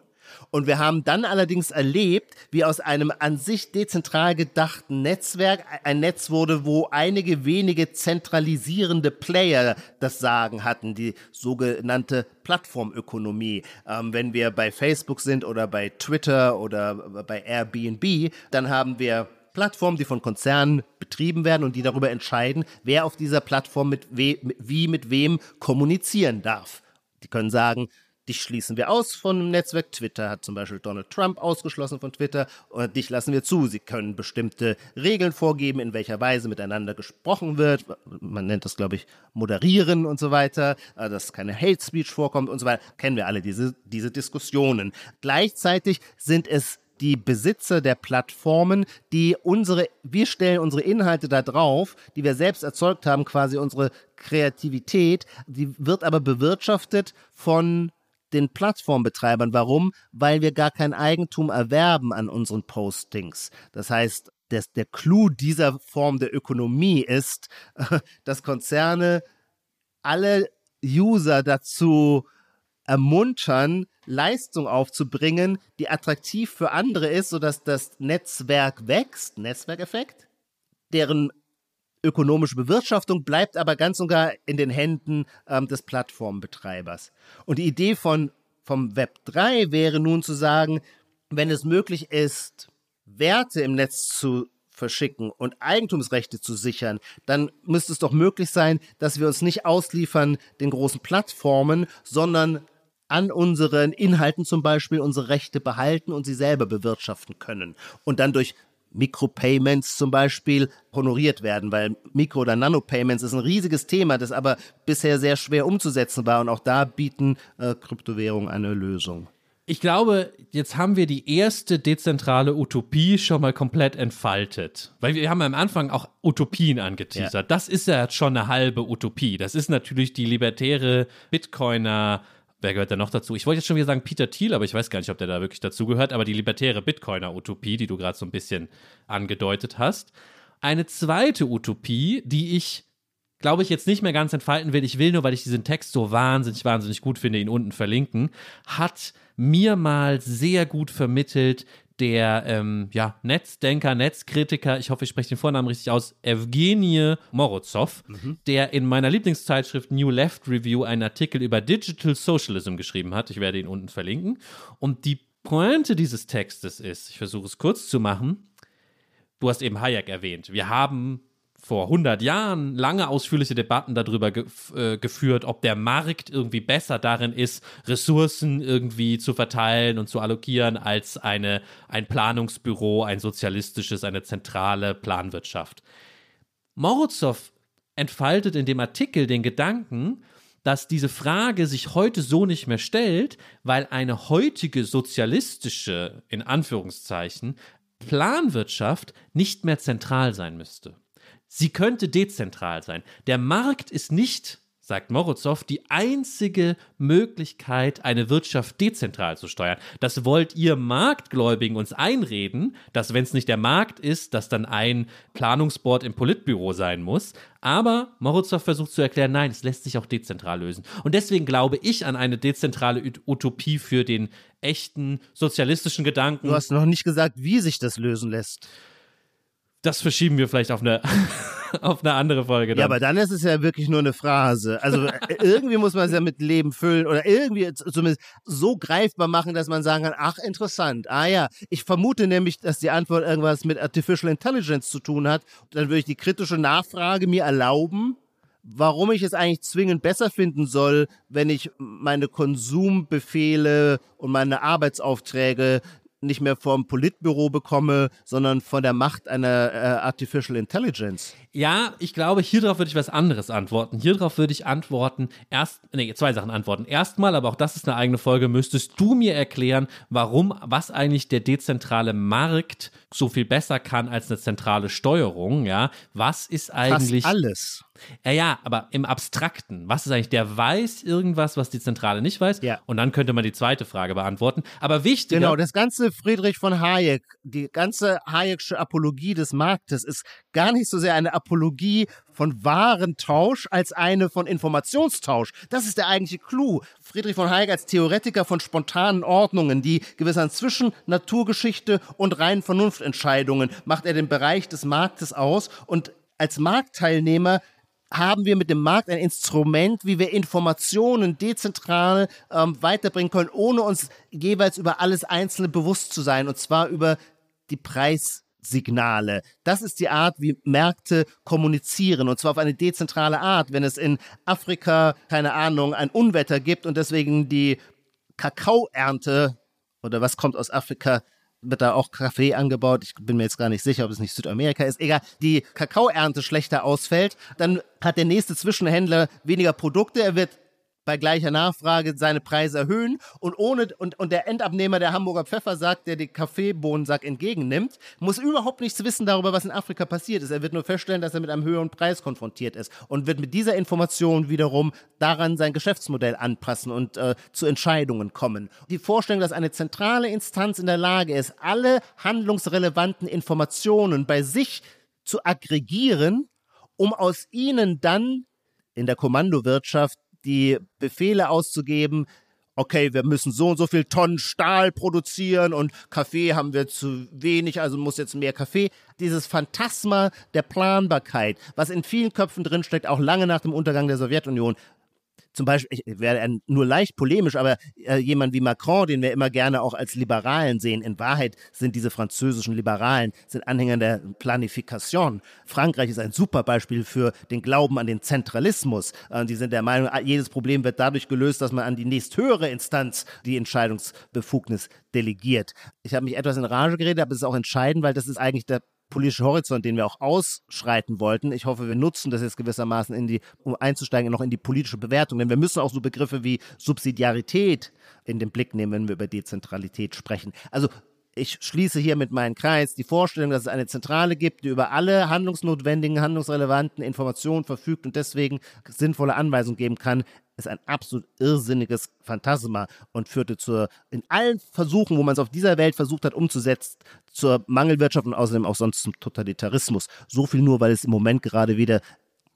Und wir haben dann allerdings erlebt, wie aus einem an sich dezentral gedachten Netzwerk ein Netz wurde, wo einige wenige zentralisierende Player das Sagen hatten, die sogenannte Plattformökonomie. Ähm, wenn wir bei Facebook sind oder bei Twitter oder bei Airbnb, dann haben wir Plattformen, die von Konzernen betrieben werden und die darüber entscheiden, wer auf dieser Plattform mit wie mit wem kommunizieren darf. Die können sagen, Dich schließen wir aus von dem Netzwerk. Twitter hat zum Beispiel Donald Trump ausgeschlossen von Twitter und dich lassen wir zu. Sie können bestimmte Regeln vorgeben, in welcher Weise miteinander gesprochen wird. Man nennt das, glaube ich, moderieren und so weiter, äh, dass keine Hate Speech vorkommt und so weiter. Kennen wir alle diese, diese Diskussionen. Gleichzeitig sind es die Besitzer der Plattformen, die unsere, wir stellen unsere Inhalte da drauf, die wir selbst erzeugt haben, quasi unsere Kreativität, die wird aber bewirtschaftet von den Plattformbetreibern. Warum? Weil wir gar kein Eigentum erwerben an unseren Postings. Das heißt, der, der Clou dieser Form der Ökonomie ist, dass Konzerne alle User dazu ermuntern, Leistung aufzubringen, die attraktiv für andere ist, sodass das Netzwerk wächst, Netzwerkeffekt, deren ökonomische Bewirtschaftung bleibt aber ganz und gar in den Händen ähm, des Plattformbetreibers. Und die Idee von, vom Web 3 wäre nun zu sagen, wenn es möglich ist, Werte im Netz zu verschicken und Eigentumsrechte zu sichern, dann müsste es doch möglich sein, dass wir uns nicht ausliefern den großen Plattformen, sondern an unseren Inhalten zum Beispiel unsere Rechte behalten und sie selber bewirtschaften können und dann durch Mikropayments zum Beispiel honoriert werden, weil Mikro- oder Nanopayments ist ein riesiges Thema, das aber bisher sehr schwer umzusetzen war und auch da bieten äh, Kryptowährungen eine Lösung. Ich glaube, jetzt haben wir die erste dezentrale Utopie schon mal komplett entfaltet. Weil wir haben am Anfang auch Utopien angeteasert. Ja. Das ist ja schon eine halbe Utopie. Das ist natürlich die libertäre Bitcoiner wer gehört da noch dazu? Ich wollte jetzt schon wieder sagen Peter Thiel, aber ich weiß gar nicht, ob der da wirklich dazu gehört. Aber die libertäre Bitcoiner-Utopie, die du gerade so ein bisschen angedeutet hast. Eine zweite Utopie, die ich, glaube ich, jetzt nicht mehr ganz entfalten will. Ich will nur, weil ich diesen Text so wahnsinnig, wahnsinnig gut finde, ihn unten verlinken. Hat mir mal sehr gut vermittelt der ähm, ja, Netzdenker, Netzkritiker, ich hoffe, ich spreche den Vornamen richtig aus, Evgenie Morozov, mhm. der in meiner Lieblingszeitschrift New Left Review einen Artikel über Digital Socialism geschrieben hat. Ich werde ihn unten verlinken. Und die Pointe dieses Textes ist, ich versuche es kurz zu machen, du hast eben Hayek erwähnt. Wir haben vor 100 Jahren lange ausführliche Debatten darüber ge äh, geführt, ob der Markt irgendwie besser darin ist, Ressourcen irgendwie zu verteilen und zu allokieren, als eine, ein Planungsbüro, ein sozialistisches, eine zentrale Planwirtschaft. Morozov entfaltet in dem Artikel den Gedanken, dass diese Frage sich heute so nicht mehr stellt, weil eine heutige sozialistische, in Anführungszeichen, Planwirtschaft nicht mehr zentral sein müsste. Sie könnte dezentral sein. Der Markt ist nicht, sagt Morozow, die einzige Möglichkeit, eine Wirtschaft dezentral zu steuern. Das wollt ihr Marktgläubigen uns einreden, dass wenn es nicht der Markt ist, dass dann ein Planungsboard im Politbüro sein muss. Aber Morozow versucht zu erklären, nein, es lässt sich auch dezentral lösen. Und deswegen glaube ich an eine dezentrale Utopie für den echten sozialistischen Gedanken. Du hast noch nicht gesagt, wie sich das lösen lässt das verschieben wir vielleicht auf eine, auf eine andere Folge. Dann. Ja, aber dann ist es ja wirklich nur eine Phrase. Also äh, irgendwie muss man es ja mit Leben füllen oder irgendwie zumindest so greifbar machen, dass man sagen kann, ach interessant. Ah ja, ich vermute nämlich, dass die Antwort irgendwas mit Artificial Intelligence zu tun hat. Dann würde ich die kritische Nachfrage mir erlauben, warum ich es eigentlich zwingend besser finden soll, wenn ich meine Konsumbefehle und meine Arbeitsaufträge nicht mehr vom Politbüro bekomme, sondern von der Macht einer äh, Artificial Intelligence. Ja, ich glaube, hierauf würde ich was anderes antworten. Hierauf würde ich antworten, erst, nee, zwei Sachen antworten. Erstmal, aber auch das ist eine eigene Folge, müsstest du mir erklären, warum, was eigentlich der dezentrale Markt so viel besser kann als eine zentrale Steuerung, ja? Was ist eigentlich. Fast alles. Ja, ja, aber im Abstrakten. Was ist eigentlich, der weiß irgendwas, was die Zentrale nicht weiß? Ja. Und dann könnte man die zweite Frage beantworten. Aber wichtig. Genau, das ganze Friedrich von Hayek, die ganze Hayek'sche Apologie des Marktes ist gar nicht so sehr eine Apologie von Warentausch als eine von Informationstausch. Das ist der eigentliche Clou. Friedrich von Hayek als Theoretiker von spontanen Ordnungen, die gewissermaßen zwischen Naturgeschichte und reinen Vernunftentscheidungen macht er den Bereich des Marktes aus und als Marktteilnehmer haben wir mit dem Markt ein Instrument, wie wir Informationen dezentral ähm, weiterbringen können, ohne uns jeweils über alles Einzelne bewusst zu sein, und zwar über die Preissignale. Das ist die Art, wie Märkte kommunizieren und zwar auf eine dezentrale Art. Wenn es in Afrika, keine Ahnung, ein Unwetter gibt und deswegen die Kakaoernte oder was kommt aus Afrika wird da auch Kaffee angebaut. Ich bin mir jetzt gar nicht sicher, ob es nicht Südamerika ist. Egal, die Kakaoernte schlechter ausfällt, dann hat der nächste Zwischenhändler weniger Produkte. Er wird bei gleicher Nachfrage seine Preise erhöhen und ohne und, und der Endabnehmer der Hamburger Pfeffer sagt, der den Kaffeebohnensack entgegennimmt, muss überhaupt nichts wissen darüber, was in Afrika passiert ist. Er wird nur feststellen, dass er mit einem höheren Preis konfrontiert ist und wird mit dieser Information wiederum daran sein Geschäftsmodell anpassen und äh, zu Entscheidungen kommen. Die Vorstellung, dass eine zentrale Instanz in der Lage ist, alle handlungsrelevanten Informationen bei sich zu aggregieren, um aus ihnen dann in der Kommandowirtschaft die Befehle auszugeben, okay, wir müssen so und so viel Tonnen Stahl produzieren und Kaffee haben wir zu wenig, also muss jetzt mehr Kaffee. Dieses Phantasma der Planbarkeit, was in vielen Köpfen drinsteckt, auch lange nach dem Untergang der Sowjetunion, zum Beispiel, ich werde nur leicht polemisch, aber äh, jemand wie Macron, den wir immer gerne auch als Liberalen sehen, in Wahrheit sind diese französischen Liberalen, sind Anhänger der Planifikation. Frankreich ist ein super Beispiel für den Glauben an den Zentralismus. Äh, die sind der Meinung, ah, jedes Problem wird dadurch gelöst, dass man an die nächsthöhere Instanz die Entscheidungsbefugnis delegiert. Ich habe mich etwas in Rage geredet, aber es ist auch entscheidend, weil das ist eigentlich der politische Horizont, den wir auch ausschreiten wollten. Ich hoffe, wir nutzen das jetzt gewissermaßen in die, um einzusteigen noch in die politische Bewertung. Denn wir müssen auch so Begriffe wie Subsidiarität in den Blick nehmen, wenn wir über Dezentralität sprechen. Also ich schließe hier mit meinem Kreis die Vorstellung, dass es eine Zentrale gibt, die über alle handlungsnotwendigen, handlungsrelevanten Informationen verfügt und deswegen sinnvolle Anweisungen geben kann, ist ein absolut irrsinniges Phantasma und führte zur, in allen Versuchen, wo man es auf dieser Welt versucht hat umzusetzen, zur Mangelwirtschaft und außerdem auch sonst zum Totalitarismus. So viel nur, weil es im Moment gerade wieder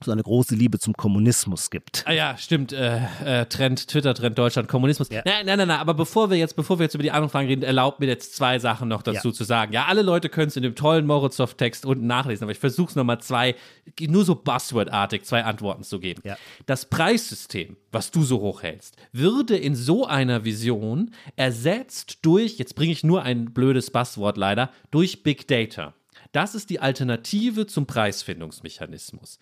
so eine große Liebe zum Kommunismus gibt. Ah ja, stimmt. Äh, äh, Trend, Twitter-Trend Deutschland, Kommunismus. Ja. Nein, nein, nein, nein, aber bevor wir jetzt, bevor wir jetzt über die anderen Fragen reden, erlaubt mir jetzt zwei Sachen noch dazu Ja. zu sagen. Ja, alle Leute können es in dem tollen Morozow-Text unten nachlesen, aber ich versuche es nochmal zwei, nur so Buzzword-artig, zwei Antworten zu geben. Ja. Das Preissystem, was du so hochhältst, würde in so einer Vision ersetzt durch, jetzt bringe ich nur ein blödes Buzzword leider, durch Big Data. Das ist die Alternative zum Preisfindungsmechanismus.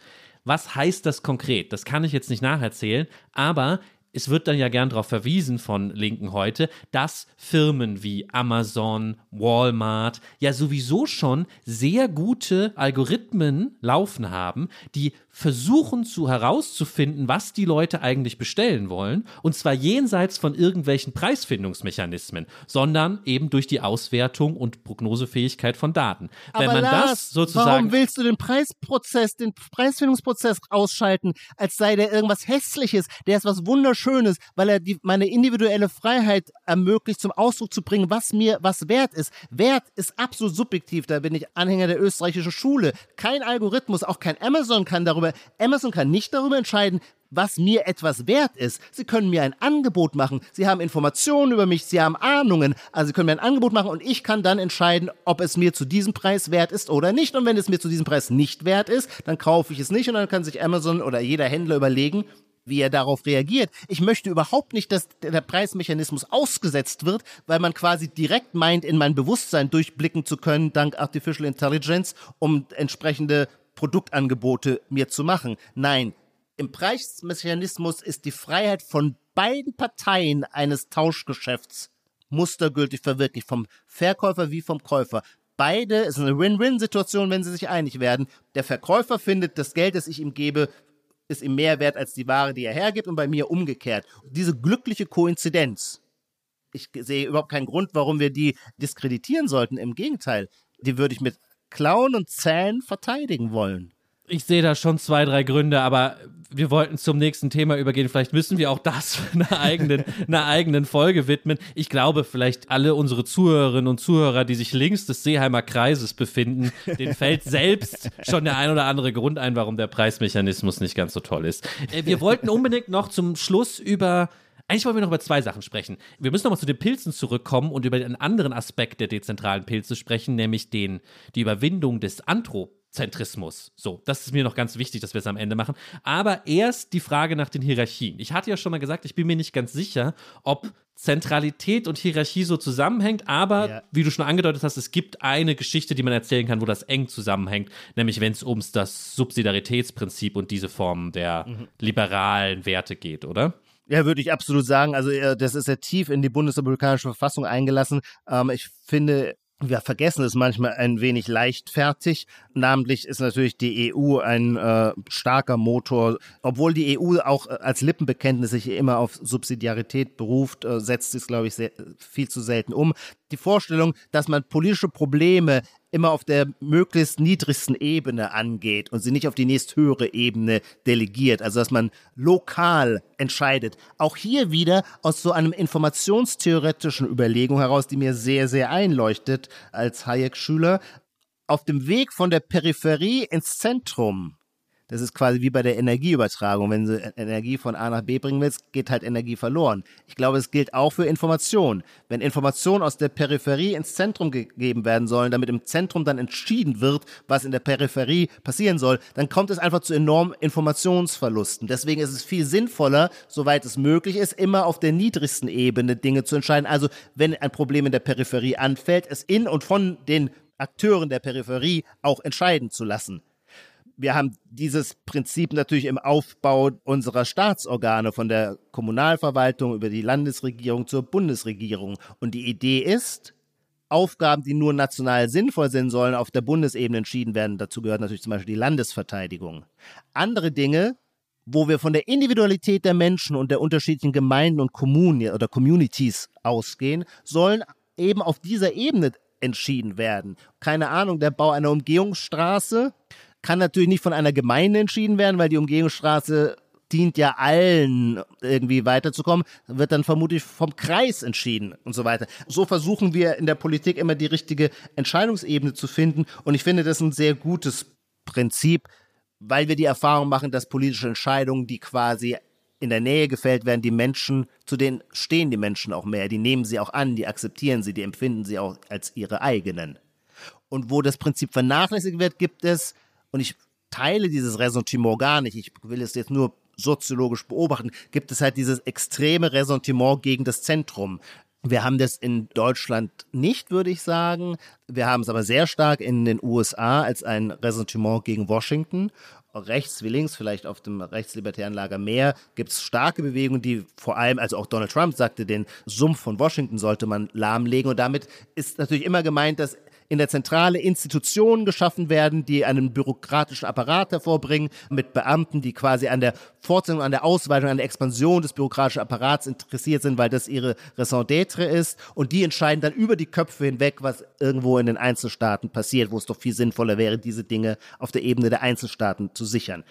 Was heißt das konkret? Das kann ich jetzt nicht nacherzählen, aber es wird dann ja gern darauf verwiesen von Linken heute, dass Firmen wie Amazon, Walmart ja sowieso schon sehr gute Algorithmen laufen haben, die versuchen zu herauszufinden, was die Leute eigentlich bestellen wollen, und zwar jenseits von irgendwelchen Preisfindungsmechanismen, sondern eben durch die Auswertung und Prognosefähigkeit von Daten. Wenn man Lars, das sozusagen Warum willst du den Preisprozess, den Preisfindungsprozess ausschalten, als sei der irgendwas Hässliches? Der ist was Wunderschönes, weil er die, meine individuelle Freiheit ermöglicht, zum Ausdruck zu bringen, was mir was wert ist. Wert ist absolut subjektiv. Da bin ich Anhänger der österreichischen Schule. Kein Algorithmus, auch kein Amazon kann darüber, Amazon kann nicht darüber entscheiden, was mir etwas wert ist. Sie können mir ein Angebot machen. Sie haben Informationen über mich, Sie haben Ahnungen. Also Sie können mir ein Angebot machen und ich kann dann entscheiden, ob es mir zu diesem Preis wert ist oder nicht. Und wenn es mir zu diesem Preis nicht wert ist, dann kaufe ich es nicht und dann kann sich Amazon oder jeder Händler überlegen, wie er darauf reagiert. Ich möchte überhaupt nicht, dass der Preismechanismus ausgesetzt wird, weil man quasi direkt meint, in mein Bewusstsein durchblicken zu können, dank Artificial Intelligence, um entsprechende Produktangebote mir zu machen. Nein, im Preismechanismus ist die Freiheit von beiden Parteien eines Tauschgeschäfts mustergültig verwirklicht, vom Verkäufer wie vom Käufer. Beide, es ist eine Win-Win-Situation, wenn sie sich einig werden. Der Verkäufer findet, das Geld, das ich ihm gebe, ist ihm mehr wert als die Ware, die er hergibt und bei mir umgekehrt. Diese glückliche Koinzidenz, ich sehe überhaupt keinen Grund, warum wir die diskreditieren sollten. Im Gegenteil, die würde ich mit Klauen und Zähnen verteidigen wollen. Ich sehe da schon zwei, drei Gründe, aber wir wollten zum nächsten Thema übergehen. Vielleicht müssen wir auch das einer eigenen, einer eigenen Folge widmen. Ich glaube, vielleicht alle unsere Zuhörerinnen und Zuhörer, die sich links des Seeheimer Kreises befinden, denen fällt selbst schon der ein oder andere Grund ein, warum der Preismechanismus nicht ganz so toll ist. Äh, Wir wollten unbedingt noch zum Schluss über eigentlich wollen wir noch über zwei Sachen sprechen. Wir müssen nochmal zu den Pilzen zurückkommen und über einen anderen Aspekt der dezentralen Pilze sprechen, nämlich den, die Überwindung des Anthropozentrismus. So, das ist mir noch ganz wichtig, dass wir es am Ende machen. Aber erst die Frage nach den Hierarchien. Ich hatte ja schon mal gesagt, ich bin mir nicht ganz sicher, ob Zentralität und Hierarchie so zusammenhängt, aber Ja. wie du schon angedeutet hast, es gibt eine Geschichte, die man erzählen kann, wo das eng zusammenhängt, nämlich wenn es ums das Subsidiaritätsprinzip und diese Form der liberalen Werte geht, oder? Ja, würde ich absolut sagen. Also äh, das ist ja tief in die bundesrepublikanische Verfassung eingelassen. Ähm, ich finde, wir vergessen es manchmal ein wenig leichtfertig. Namentlich ist natürlich die EU ein äh, starker Motor. Obwohl die EU auch äh, als Lippenbekenntnis sich immer auf Subsidiarität beruft, äh, setzt es, glaube ich, sehr, viel zu selten um. Die Vorstellung, dass man politische Probleme immer auf der möglichst niedrigsten Ebene angeht und sie nicht auf die nächsthöhere Ebene delegiert, also dass man lokal entscheidet. Auch hier wieder aus so einem informationstheoretischen Überlegung heraus, die mir sehr, sehr einleuchtet als Hayek-Schüler, auf dem Weg von der Peripherie ins Zentrum. Das ist quasi wie bei der Energieübertragung. Wenn du Energie von A nach B bringen willst, geht halt Energie verloren. Ich glaube, es gilt auch für Information. Wenn Informationen aus der Peripherie ins Zentrum gegeben werden sollen, damit im Zentrum dann entschieden wird, was in der Peripherie passieren soll, dann kommt es einfach zu enormen Informationsverlusten. Deswegen ist es viel sinnvoller, soweit es möglich ist, immer auf der niedrigsten Ebene Dinge zu entscheiden. Also wenn ein Problem in der Peripherie anfällt, es in und von den Akteuren der Peripherie auch entscheiden zu lassen wir haben dieses Prinzip natürlich im Aufbau unserer Staatsorgane von der Kommunalverwaltung über die Landesregierung zur Bundesregierung. Und die Idee ist, Aufgaben, die nur national sinnvoll sind, sollen auf der Bundesebene entschieden werden. Dazu gehört natürlich zum Beispiel die Landesverteidigung. Andere Dinge, wo wir von der Individualität der Menschen und der unterschiedlichen Gemeinden und Kommunen oder Communities ausgehen, sollen eben auf dieser Ebene entschieden werden. Keine Ahnung, der Bau einer Umgehungsstraße kann natürlich nicht von einer Gemeinde entschieden werden, weil die Umgehungsstraße dient ja allen irgendwie weiterzukommen, wird dann vermutlich vom Kreis entschieden und so weiter. So versuchen wir in der Politik immer die richtige Entscheidungsebene zu finden und ich finde das ein sehr gutes Prinzip. weil wir die Erfahrung machen, dass politische Entscheidungen, die quasi in der Nähe gefällt werden, die Menschen, zu denen stehen die Menschen auch mehr, die nehmen sie auch an, die akzeptieren sie, die empfinden sie auch als ihre eigenen. Und wo das Prinzip vernachlässigt wird, gibt es, und ich teile dieses Ressentiment gar nicht, ich will es jetzt nur soziologisch beobachten, gibt es halt dieses extreme Ressentiment gegen das Zentrum. Wir haben das in Deutschland nicht, würde ich sagen. Wir haben es aber sehr stark in den USA als ein Ressentiment gegen Washington. Rechts wie links, vielleicht auf dem rechtslibertären Lager mehr, gibt es starke Bewegungen, die vor allem, also auch Donald Trump sagte, den Sumpf von Washington sollte man lahmlegen. Und damit ist natürlich immer gemeint, dass in der Zentrale Institutionen geschaffen werden, die einen bürokratischen Apparat hervorbringen, mit Beamten, die quasi an der Fortsetzung, an der Ausweitung, an der Expansion des bürokratischen Apparats interessiert sind, weil das ihre Raison d'être ist. Und die entscheiden dann über die Köpfe hinweg, was irgendwo in den Einzelstaaten passiert, wo es doch viel sinnvoller wäre, diese Dinge auf der Ebene der Einzelstaaten zu sichern.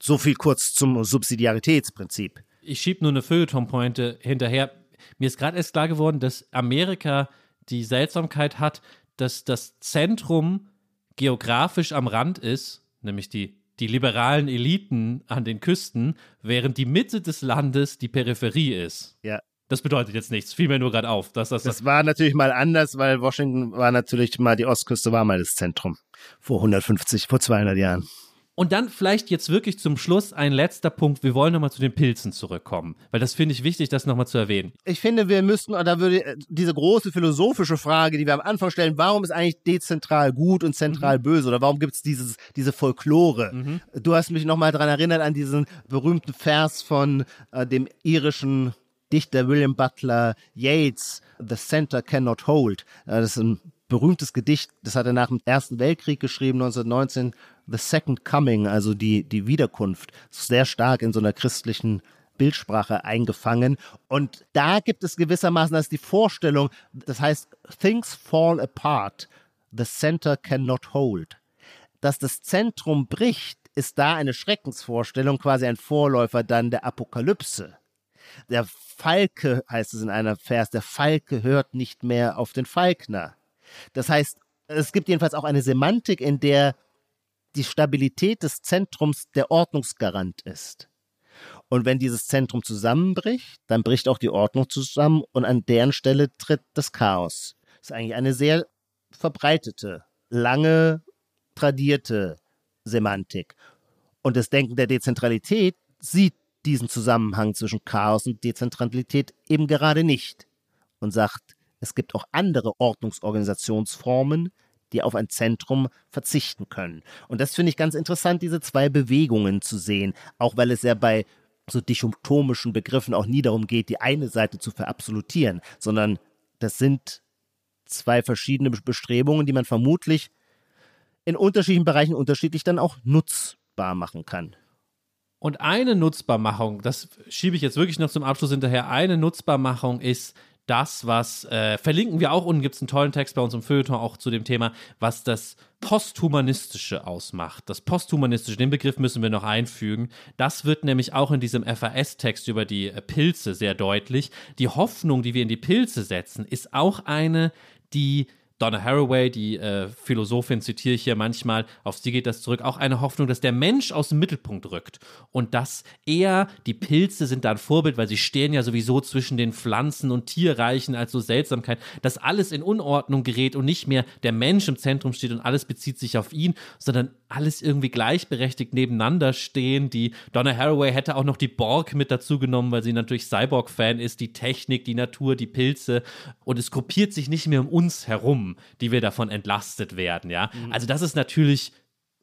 So viel kurz zum Subsidiaritätsprinzip. Ich schiebe nur eine Feuilleton-Pointe hinterher. Mir ist gerade erst klar geworden, dass Amerika die Seltsamkeit hat, dass das Zentrum geografisch am Rand ist, nämlich die, die liberalen Eliten an den Küsten, während die Mitte des Landes die Peripherie ist. Ja. Das bedeutet jetzt nichts, fiel mir nur gerade auf. Dass das, das war natürlich mal anders, weil Washington war natürlich mal, die Ostküste war mal das Zentrum. Vor 150, vor 200 Jahren. Und dann vielleicht jetzt wirklich zum Schluss ein letzter Punkt. Wir wollen nochmal zu den Pilzen zurückkommen, weil das finde ich wichtig, das nochmal zu erwähnen. Ich finde, wir müssten, da würde äh, diese große philosophische Frage, die wir am Anfang stellen, warum ist eigentlich dezentral gut und zentral mhm. böse oder warum gibt es diese Folklore? Mhm. Du hast mich nochmal daran erinnert an diesen berühmten Vers von äh, dem irischen Dichter William Butler Yeats, The Center Cannot Hold. Äh, das ist ein berühmtes Gedicht, das hat er nach dem Ersten Weltkrieg geschrieben, 1919, The Second Coming, also die, die Wiederkunft, sehr stark in so einer christlichen Bildsprache eingefangen. Und da gibt es gewissermaßen das die Vorstellung, das heißt, things fall apart, the center cannot hold. Dass das Zentrum bricht, ist da eine Schreckensvorstellung, quasi ein Vorläufer dann der Apokalypse. Der Falke, heißt es in einer Vers, der Falke hört nicht mehr auf den Falkner. Das heißt, es gibt jedenfalls auch eine Semantik, in der die Stabilität des Zentrums der Ordnungsgarant ist. Und wenn dieses Zentrum zusammenbricht, dann bricht auch die Ordnung zusammen und an deren Stelle tritt das Chaos. Das ist eigentlich eine sehr verbreitete, lange tradierte Semantik. Und das Denken der Dezentralität sieht diesen Zusammenhang zwischen Chaos und Dezentralität eben gerade nicht und sagt, es gibt auch andere Ordnungsorganisationsformen, die auf ein Zentrum verzichten können. Und das finde ich ganz interessant, diese zwei Bewegungen zu sehen, auch weil es ja bei so dichotomischen Begriffen auch nie darum geht, die eine Seite zu verabsolutieren, sondern das sind zwei verschiedene Bestrebungen, die man vermutlich in unterschiedlichen Bereichen unterschiedlich dann auch nutzbar machen kann. Und eine Nutzbarmachung, das schiebe ich jetzt wirklich noch zum Abschluss hinterher, eine Nutzbarmachung ist, das, was äh, verlinken wir auch, unten gibt es einen tollen Text bei uns im Feuilleton auch zu dem Thema, was das Posthumanistische ausmacht. Das Posthumanistische, den Begriff müssen wir noch einfügen. Das wird nämlich auch in diesem FAS-Text über die äh, Pilze sehr deutlich. Die Hoffnung, die wir in die Pilze setzen, ist auch eine, die Donna Haraway, die äh, Philosophin, zitiere ich hier manchmal, auf sie geht das zurück, auch eine Hoffnung, dass der Mensch aus dem Mittelpunkt rückt und dass er, die Pilze sind da ein Vorbild, weil sie stehen ja sowieso zwischen den Pflanzen und Tierreichen als so Seltsamkeit, dass alles in Unordnung gerät und nicht mehr der Mensch im Zentrum steht und alles bezieht sich auf ihn, sondern alles irgendwie gleichberechtigt nebeneinander stehen. Die Donna Haraway hätte auch noch die Borg mit dazu genommen, weil sie natürlich Cyborg-Fan ist, die Technik, die Natur, die Pilze und es gruppiert sich nicht mehr um uns herum die wir davon entlastet werden, ja. Mhm. Also das ist natürlich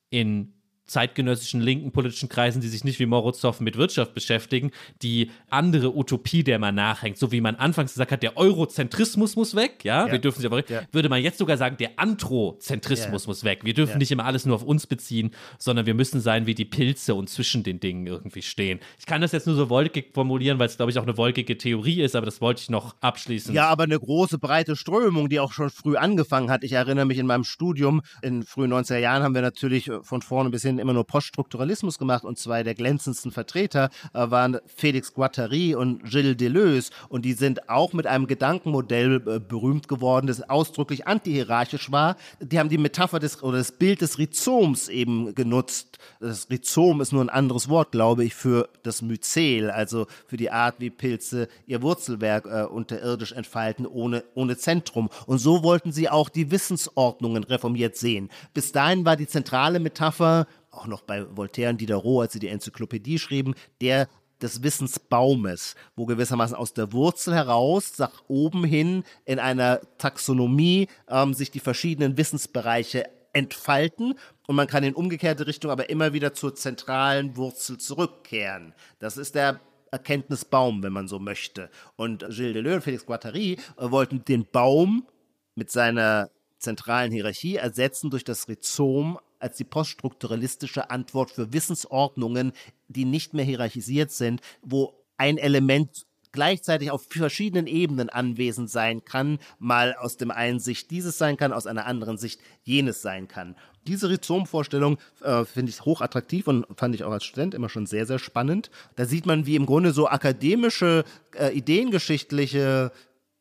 in zeitgenössischen linken politischen Kreisen, die sich nicht wie Morozow mit Wirtschaft beschäftigen, die andere Utopie, der man nachhängt, so wie man anfangs gesagt hat, der Eurozentrismus muss weg, ja, ja. wir dürfen sie aber, ja. würde man jetzt sogar sagen, der Antrozentrismus ja. muss weg. Wir dürfen nicht immer alles nur auf uns beziehen, sondern wir müssen sein wie die Pilze und zwischen den Dingen irgendwie stehen. Ich kann das jetzt nur so wolkig formulieren, weil es, glaube ich, auch eine wolkige Theorie ist, aber das wollte ich noch abschließen. Ja, aber eine große, breite Strömung, die auch schon früh angefangen hat. Ich erinnere mich in meinem Studium in frühen 90er Jahren haben wir natürlich von vorne bis hin Medien immer nur Poststrukturalismus gemacht und zwei der glänzendsten Vertreter äh, waren Felix Guattari und Gilles Deleuze und die sind auch mit einem Gedankenmodell äh, berühmt geworden, das ausdrücklich antihierarchisch war. Die haben die Metapher des oder das Bild des Rhizoms eben genutzt. Das Rhizom ist nur ein anderes Wort, glaube ich, für das Myzel, also für die Art, wie Pilze ihr Wurzelwerk äh, unterirdisch entfalten, ohne, ohne Zentrum. Und so wollten sie auch die Wissensordnungen reformiert sehen. Bis dahin war die zentrale Metapher, auch noch bei Voltaire und Diderot, als sie die Enzyklopädie schrieben, der des Wissensbaumes, wo gewissermaßen aus der Wurzel heraus, nach oben hin in einer Taxonomie ähm, sich die verschiedenen Wissensbereiche entfalten und man kann in umgekehrte Richtung aber immer wieder zur zentralen Wurzel zurückkehren. Das ist der Erkenntnisbaum, wenn man so möchte. Und Gilles Deleuze und Félix Guattari äh, wollten den Baum mit seiner zentralen Hierarchie ersetzen durch das Rhizom als die poststrukturalistische Antwort für Wissensordnungen, die nicht mehr hierarchisiert sind, wo ein Element gleichzeitig auf verschiedenen Ebenen anwesend sein kann, mal aus dem einen Sicht dieses sein kann, aus einer anderen Sicht jenes sein kann. Diese Rhizom-Vorstellung äh, finde ich hochattraktiv und fand ich auch als Student immer schon sehr, sehr spannend. Da sieht man, wie im Grunde so akademische, äh, ideengeschichtliche,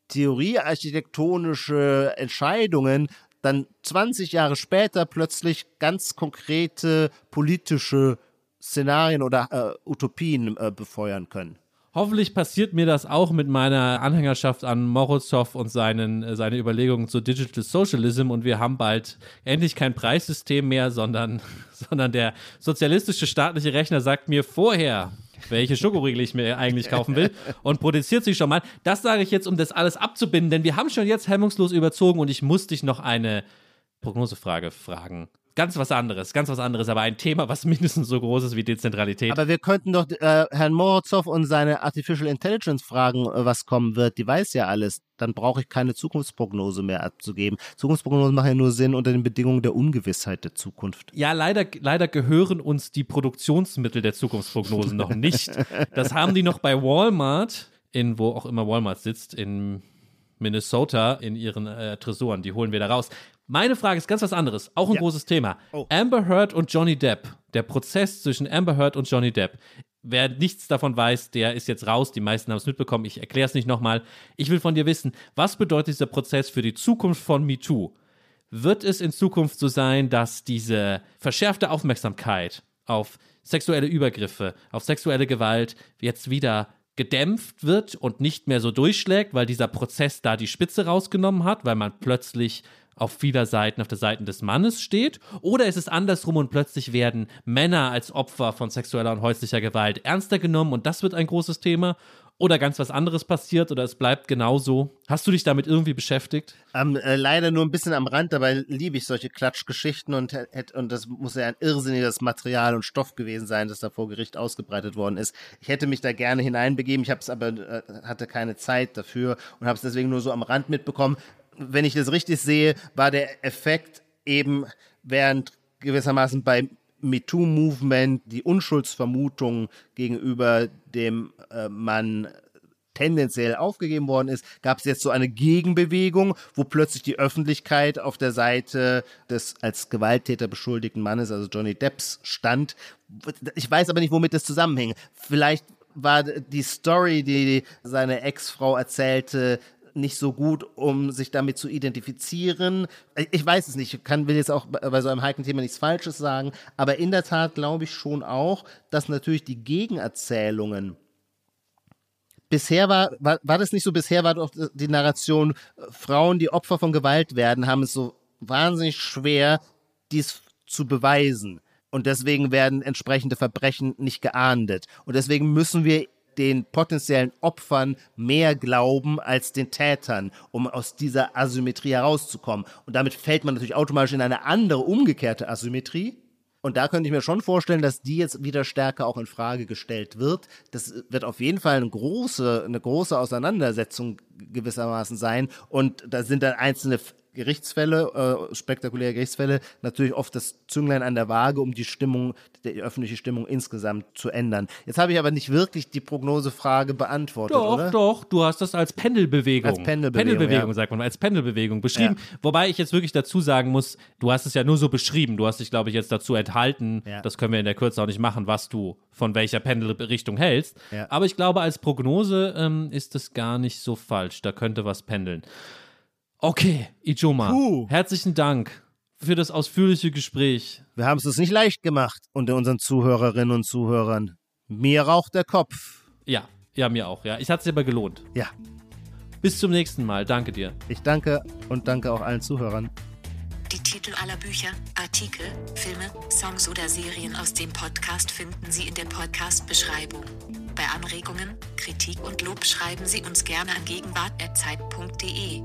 theoriearchitektonische Entscheidungen dann 20 Jahre später plötzlich ganz konkrete politische Szenarien oder äh, Utopien äh, befeuern können. Hoffentlich passiert mir das auch mit meiner Anhängerschaft an Morozov und seinen, äh, seine Überlegungen zu Digital Socialism und wir haben bald endlich kein Preissystem mehr, sondern, sondern der sozialistische staatliche Rechner sagt mir vorher, welche Schokoriegel ich mir eigentlich kaufen will und produziert sie schon mal. Das sage ich jetzt, um das alles abzubinden, denn wir haben schon jetzt hemmungslos überzogen und ich muss dich noch eine Prognosefrage fragen. Ganz was anderes, ganz was anderes, aber ein Thema, was mindestens so groß ist wie Dezentralität. Aber wir könnten doch äh, Herrn Morozov und seine Artificial Intelligence fragen, äh, was kommen wird. Die weiß ja alles. Dann brauche ich keine Zukunftsprognose mehr abzugeben. Zukunftsprognosen machen ja nur Sinn unter den Bedingungen der Ungewissheit der Zukunft. Ja, leider, leider gehören uns die Produktionsmittel der Zukunftsprognosen noch nicht. Das haben die noch bei Walmart, in wo auch immer Walmart sitzt, in Minnesota in ihren äh, Tresoren. Die holen wir da raus. Meine Frage ist ganz was anderes, auch ein ja. großes Thema. Oh. Amber Heard und Johnny Depp, der Prozess zwischen Amber Heard und Johnny Depp. Wer nichts davon weiß, der ist jetzt raus. Die meisten haben es mitbekommen. Ich erkläre es nicht nochmal. Ich will von dir wissen, was bedeutet dieser Prozess für die Zukunft von MeToo? Wird es in Zukunft so sein, dass diese verschärfte Aufmerksamkeit auf sexuelle Übergriffe, auf sexuelle Gewalt jetzt wieder gedämpft wird und nicht mehr so durchschlägt, weil dieser Prozess da die Spitze rausgenommen hat, weil man plötzlich auf vieler Seiten auf der Seite des Mannes steht? Oder ist es andersrum und plötzlich werden Männer als Opfer von sexueller und häuslicher Gewalt ernster genommen und das wird ein großes Thema? Oder ganz was anderes passiert oder es bleibt genauso? Hast du dich damit irgendwie beschäftigt? Ähm, äh, leider nur ein bisschen am Rand, dabei liebe ich solche Klatschgeschichten und, und das muss ja ein irrsinniges Material und Stoff gewesen sein, das da vor Gericht ausgebreitet worden ist. Ich hätte mich da gerne hineinbegeben, ich habe es aber äh, hatte keine Zeit dafür und habe es deswegen nur so am Rand mitbekommen wenn ich das richtig sehe, war der Effekt eben, während gewissermaßen beim MeToo-Movement die Unschuldsvermutung gegenüber dem äh, Mann tendenziell aufgegeben worden ist, gab es jetzt so eine Gegenbewegung, wo plötzlich die Öffentlichkeit auf der Seite des als Gewalttäter beschuldigten Mannes, also Johnny Depps, stand. Ich weiß aber nicht, womit das zusammenhängt. Vielleicht war die Story, die seine Ex-Frau erzählte, nicht so gut, um sich damit zu identifizieren. Ich weiß es nicht, ich kann, will jetzt auch bei so einem heiklen Thema nichts Falsches sagen, aber in der Tat glaube ich schon auch, dass natürlich die Gegenerzählungen bisher war, war, war das nicht so, bisher war doch die Narration, Frauen, die Opfer von Gewalt werden, haben es so wahnsinnig schwer, dies zu beweisen. Und deswegen werden entsprechende Verbrechen nicht geahndet. Und deswegen müssen wir den potenziellen Opfern mehr glauben als den Tätern, um aus dieser Asymmetrie herauszukommen. Und damit fällt man natürlich automatisch in eine andere, umgekehrte Asymmetrie. Und da könnte ich mir schon vorstellen, dass die jetzt wieder stärker auch in Frage gestellt wird. Das wird auf jeden Fall eine große, eine große Auseinandersetzung gewissermaßen sein. Und da sind dann einzelne Gerichtsfälle, äh, spektakuläre Gerichtsfälle, natürlich oft das Zünglein an der Waage, um die Stimmung, die öffentliche Stimmung insgesamt zu ändern. Jetzt habe ich aber nicht wirklich die Prognosefrage beantwortet, Doch, oder? doch, du hast das als Pendelbewegung. Als Pendelbewegung, Pendelbewegung ja. sagt man, als Pendelbewegung beschrieben. Ja. Wobei ich jetzt wirklich dazu sagen muss, du hast es ja nur so beschrieben. Du hast dich, glaube ich, jetzt dazu enthalten. Ja. Das können wir in der Kürze auch nicht machen, was du von welcher Pendelrichtung hältst. Aber ich glaube, als Prognose ähm, ist es gar nicht so falsch. Da könnte was pendeln. Okay, Ijoma, Puh. herzlichen Dank für das ausführliche Gespräch. Wir haben es uns nicht leicht gemacht unter unseren Zuhörerinnen und Zuhörern. Mir raucht der Kopf. Ja, ja, mir auch. Ja, ich hat sich aber gelohnt. Ja, Bis zum nächsten Mal. Danke dir. ich danke und danke auch allen Zuhörern. Die Titel aller Bücher, Artikel, Filme, Songs oder Serien aus dem Podcast finden Sie in der Podcast-Beschreibung. Bei Anregungen, Kritik und Lob schreiben Sie uns gerne an gegenwart.zeit.de.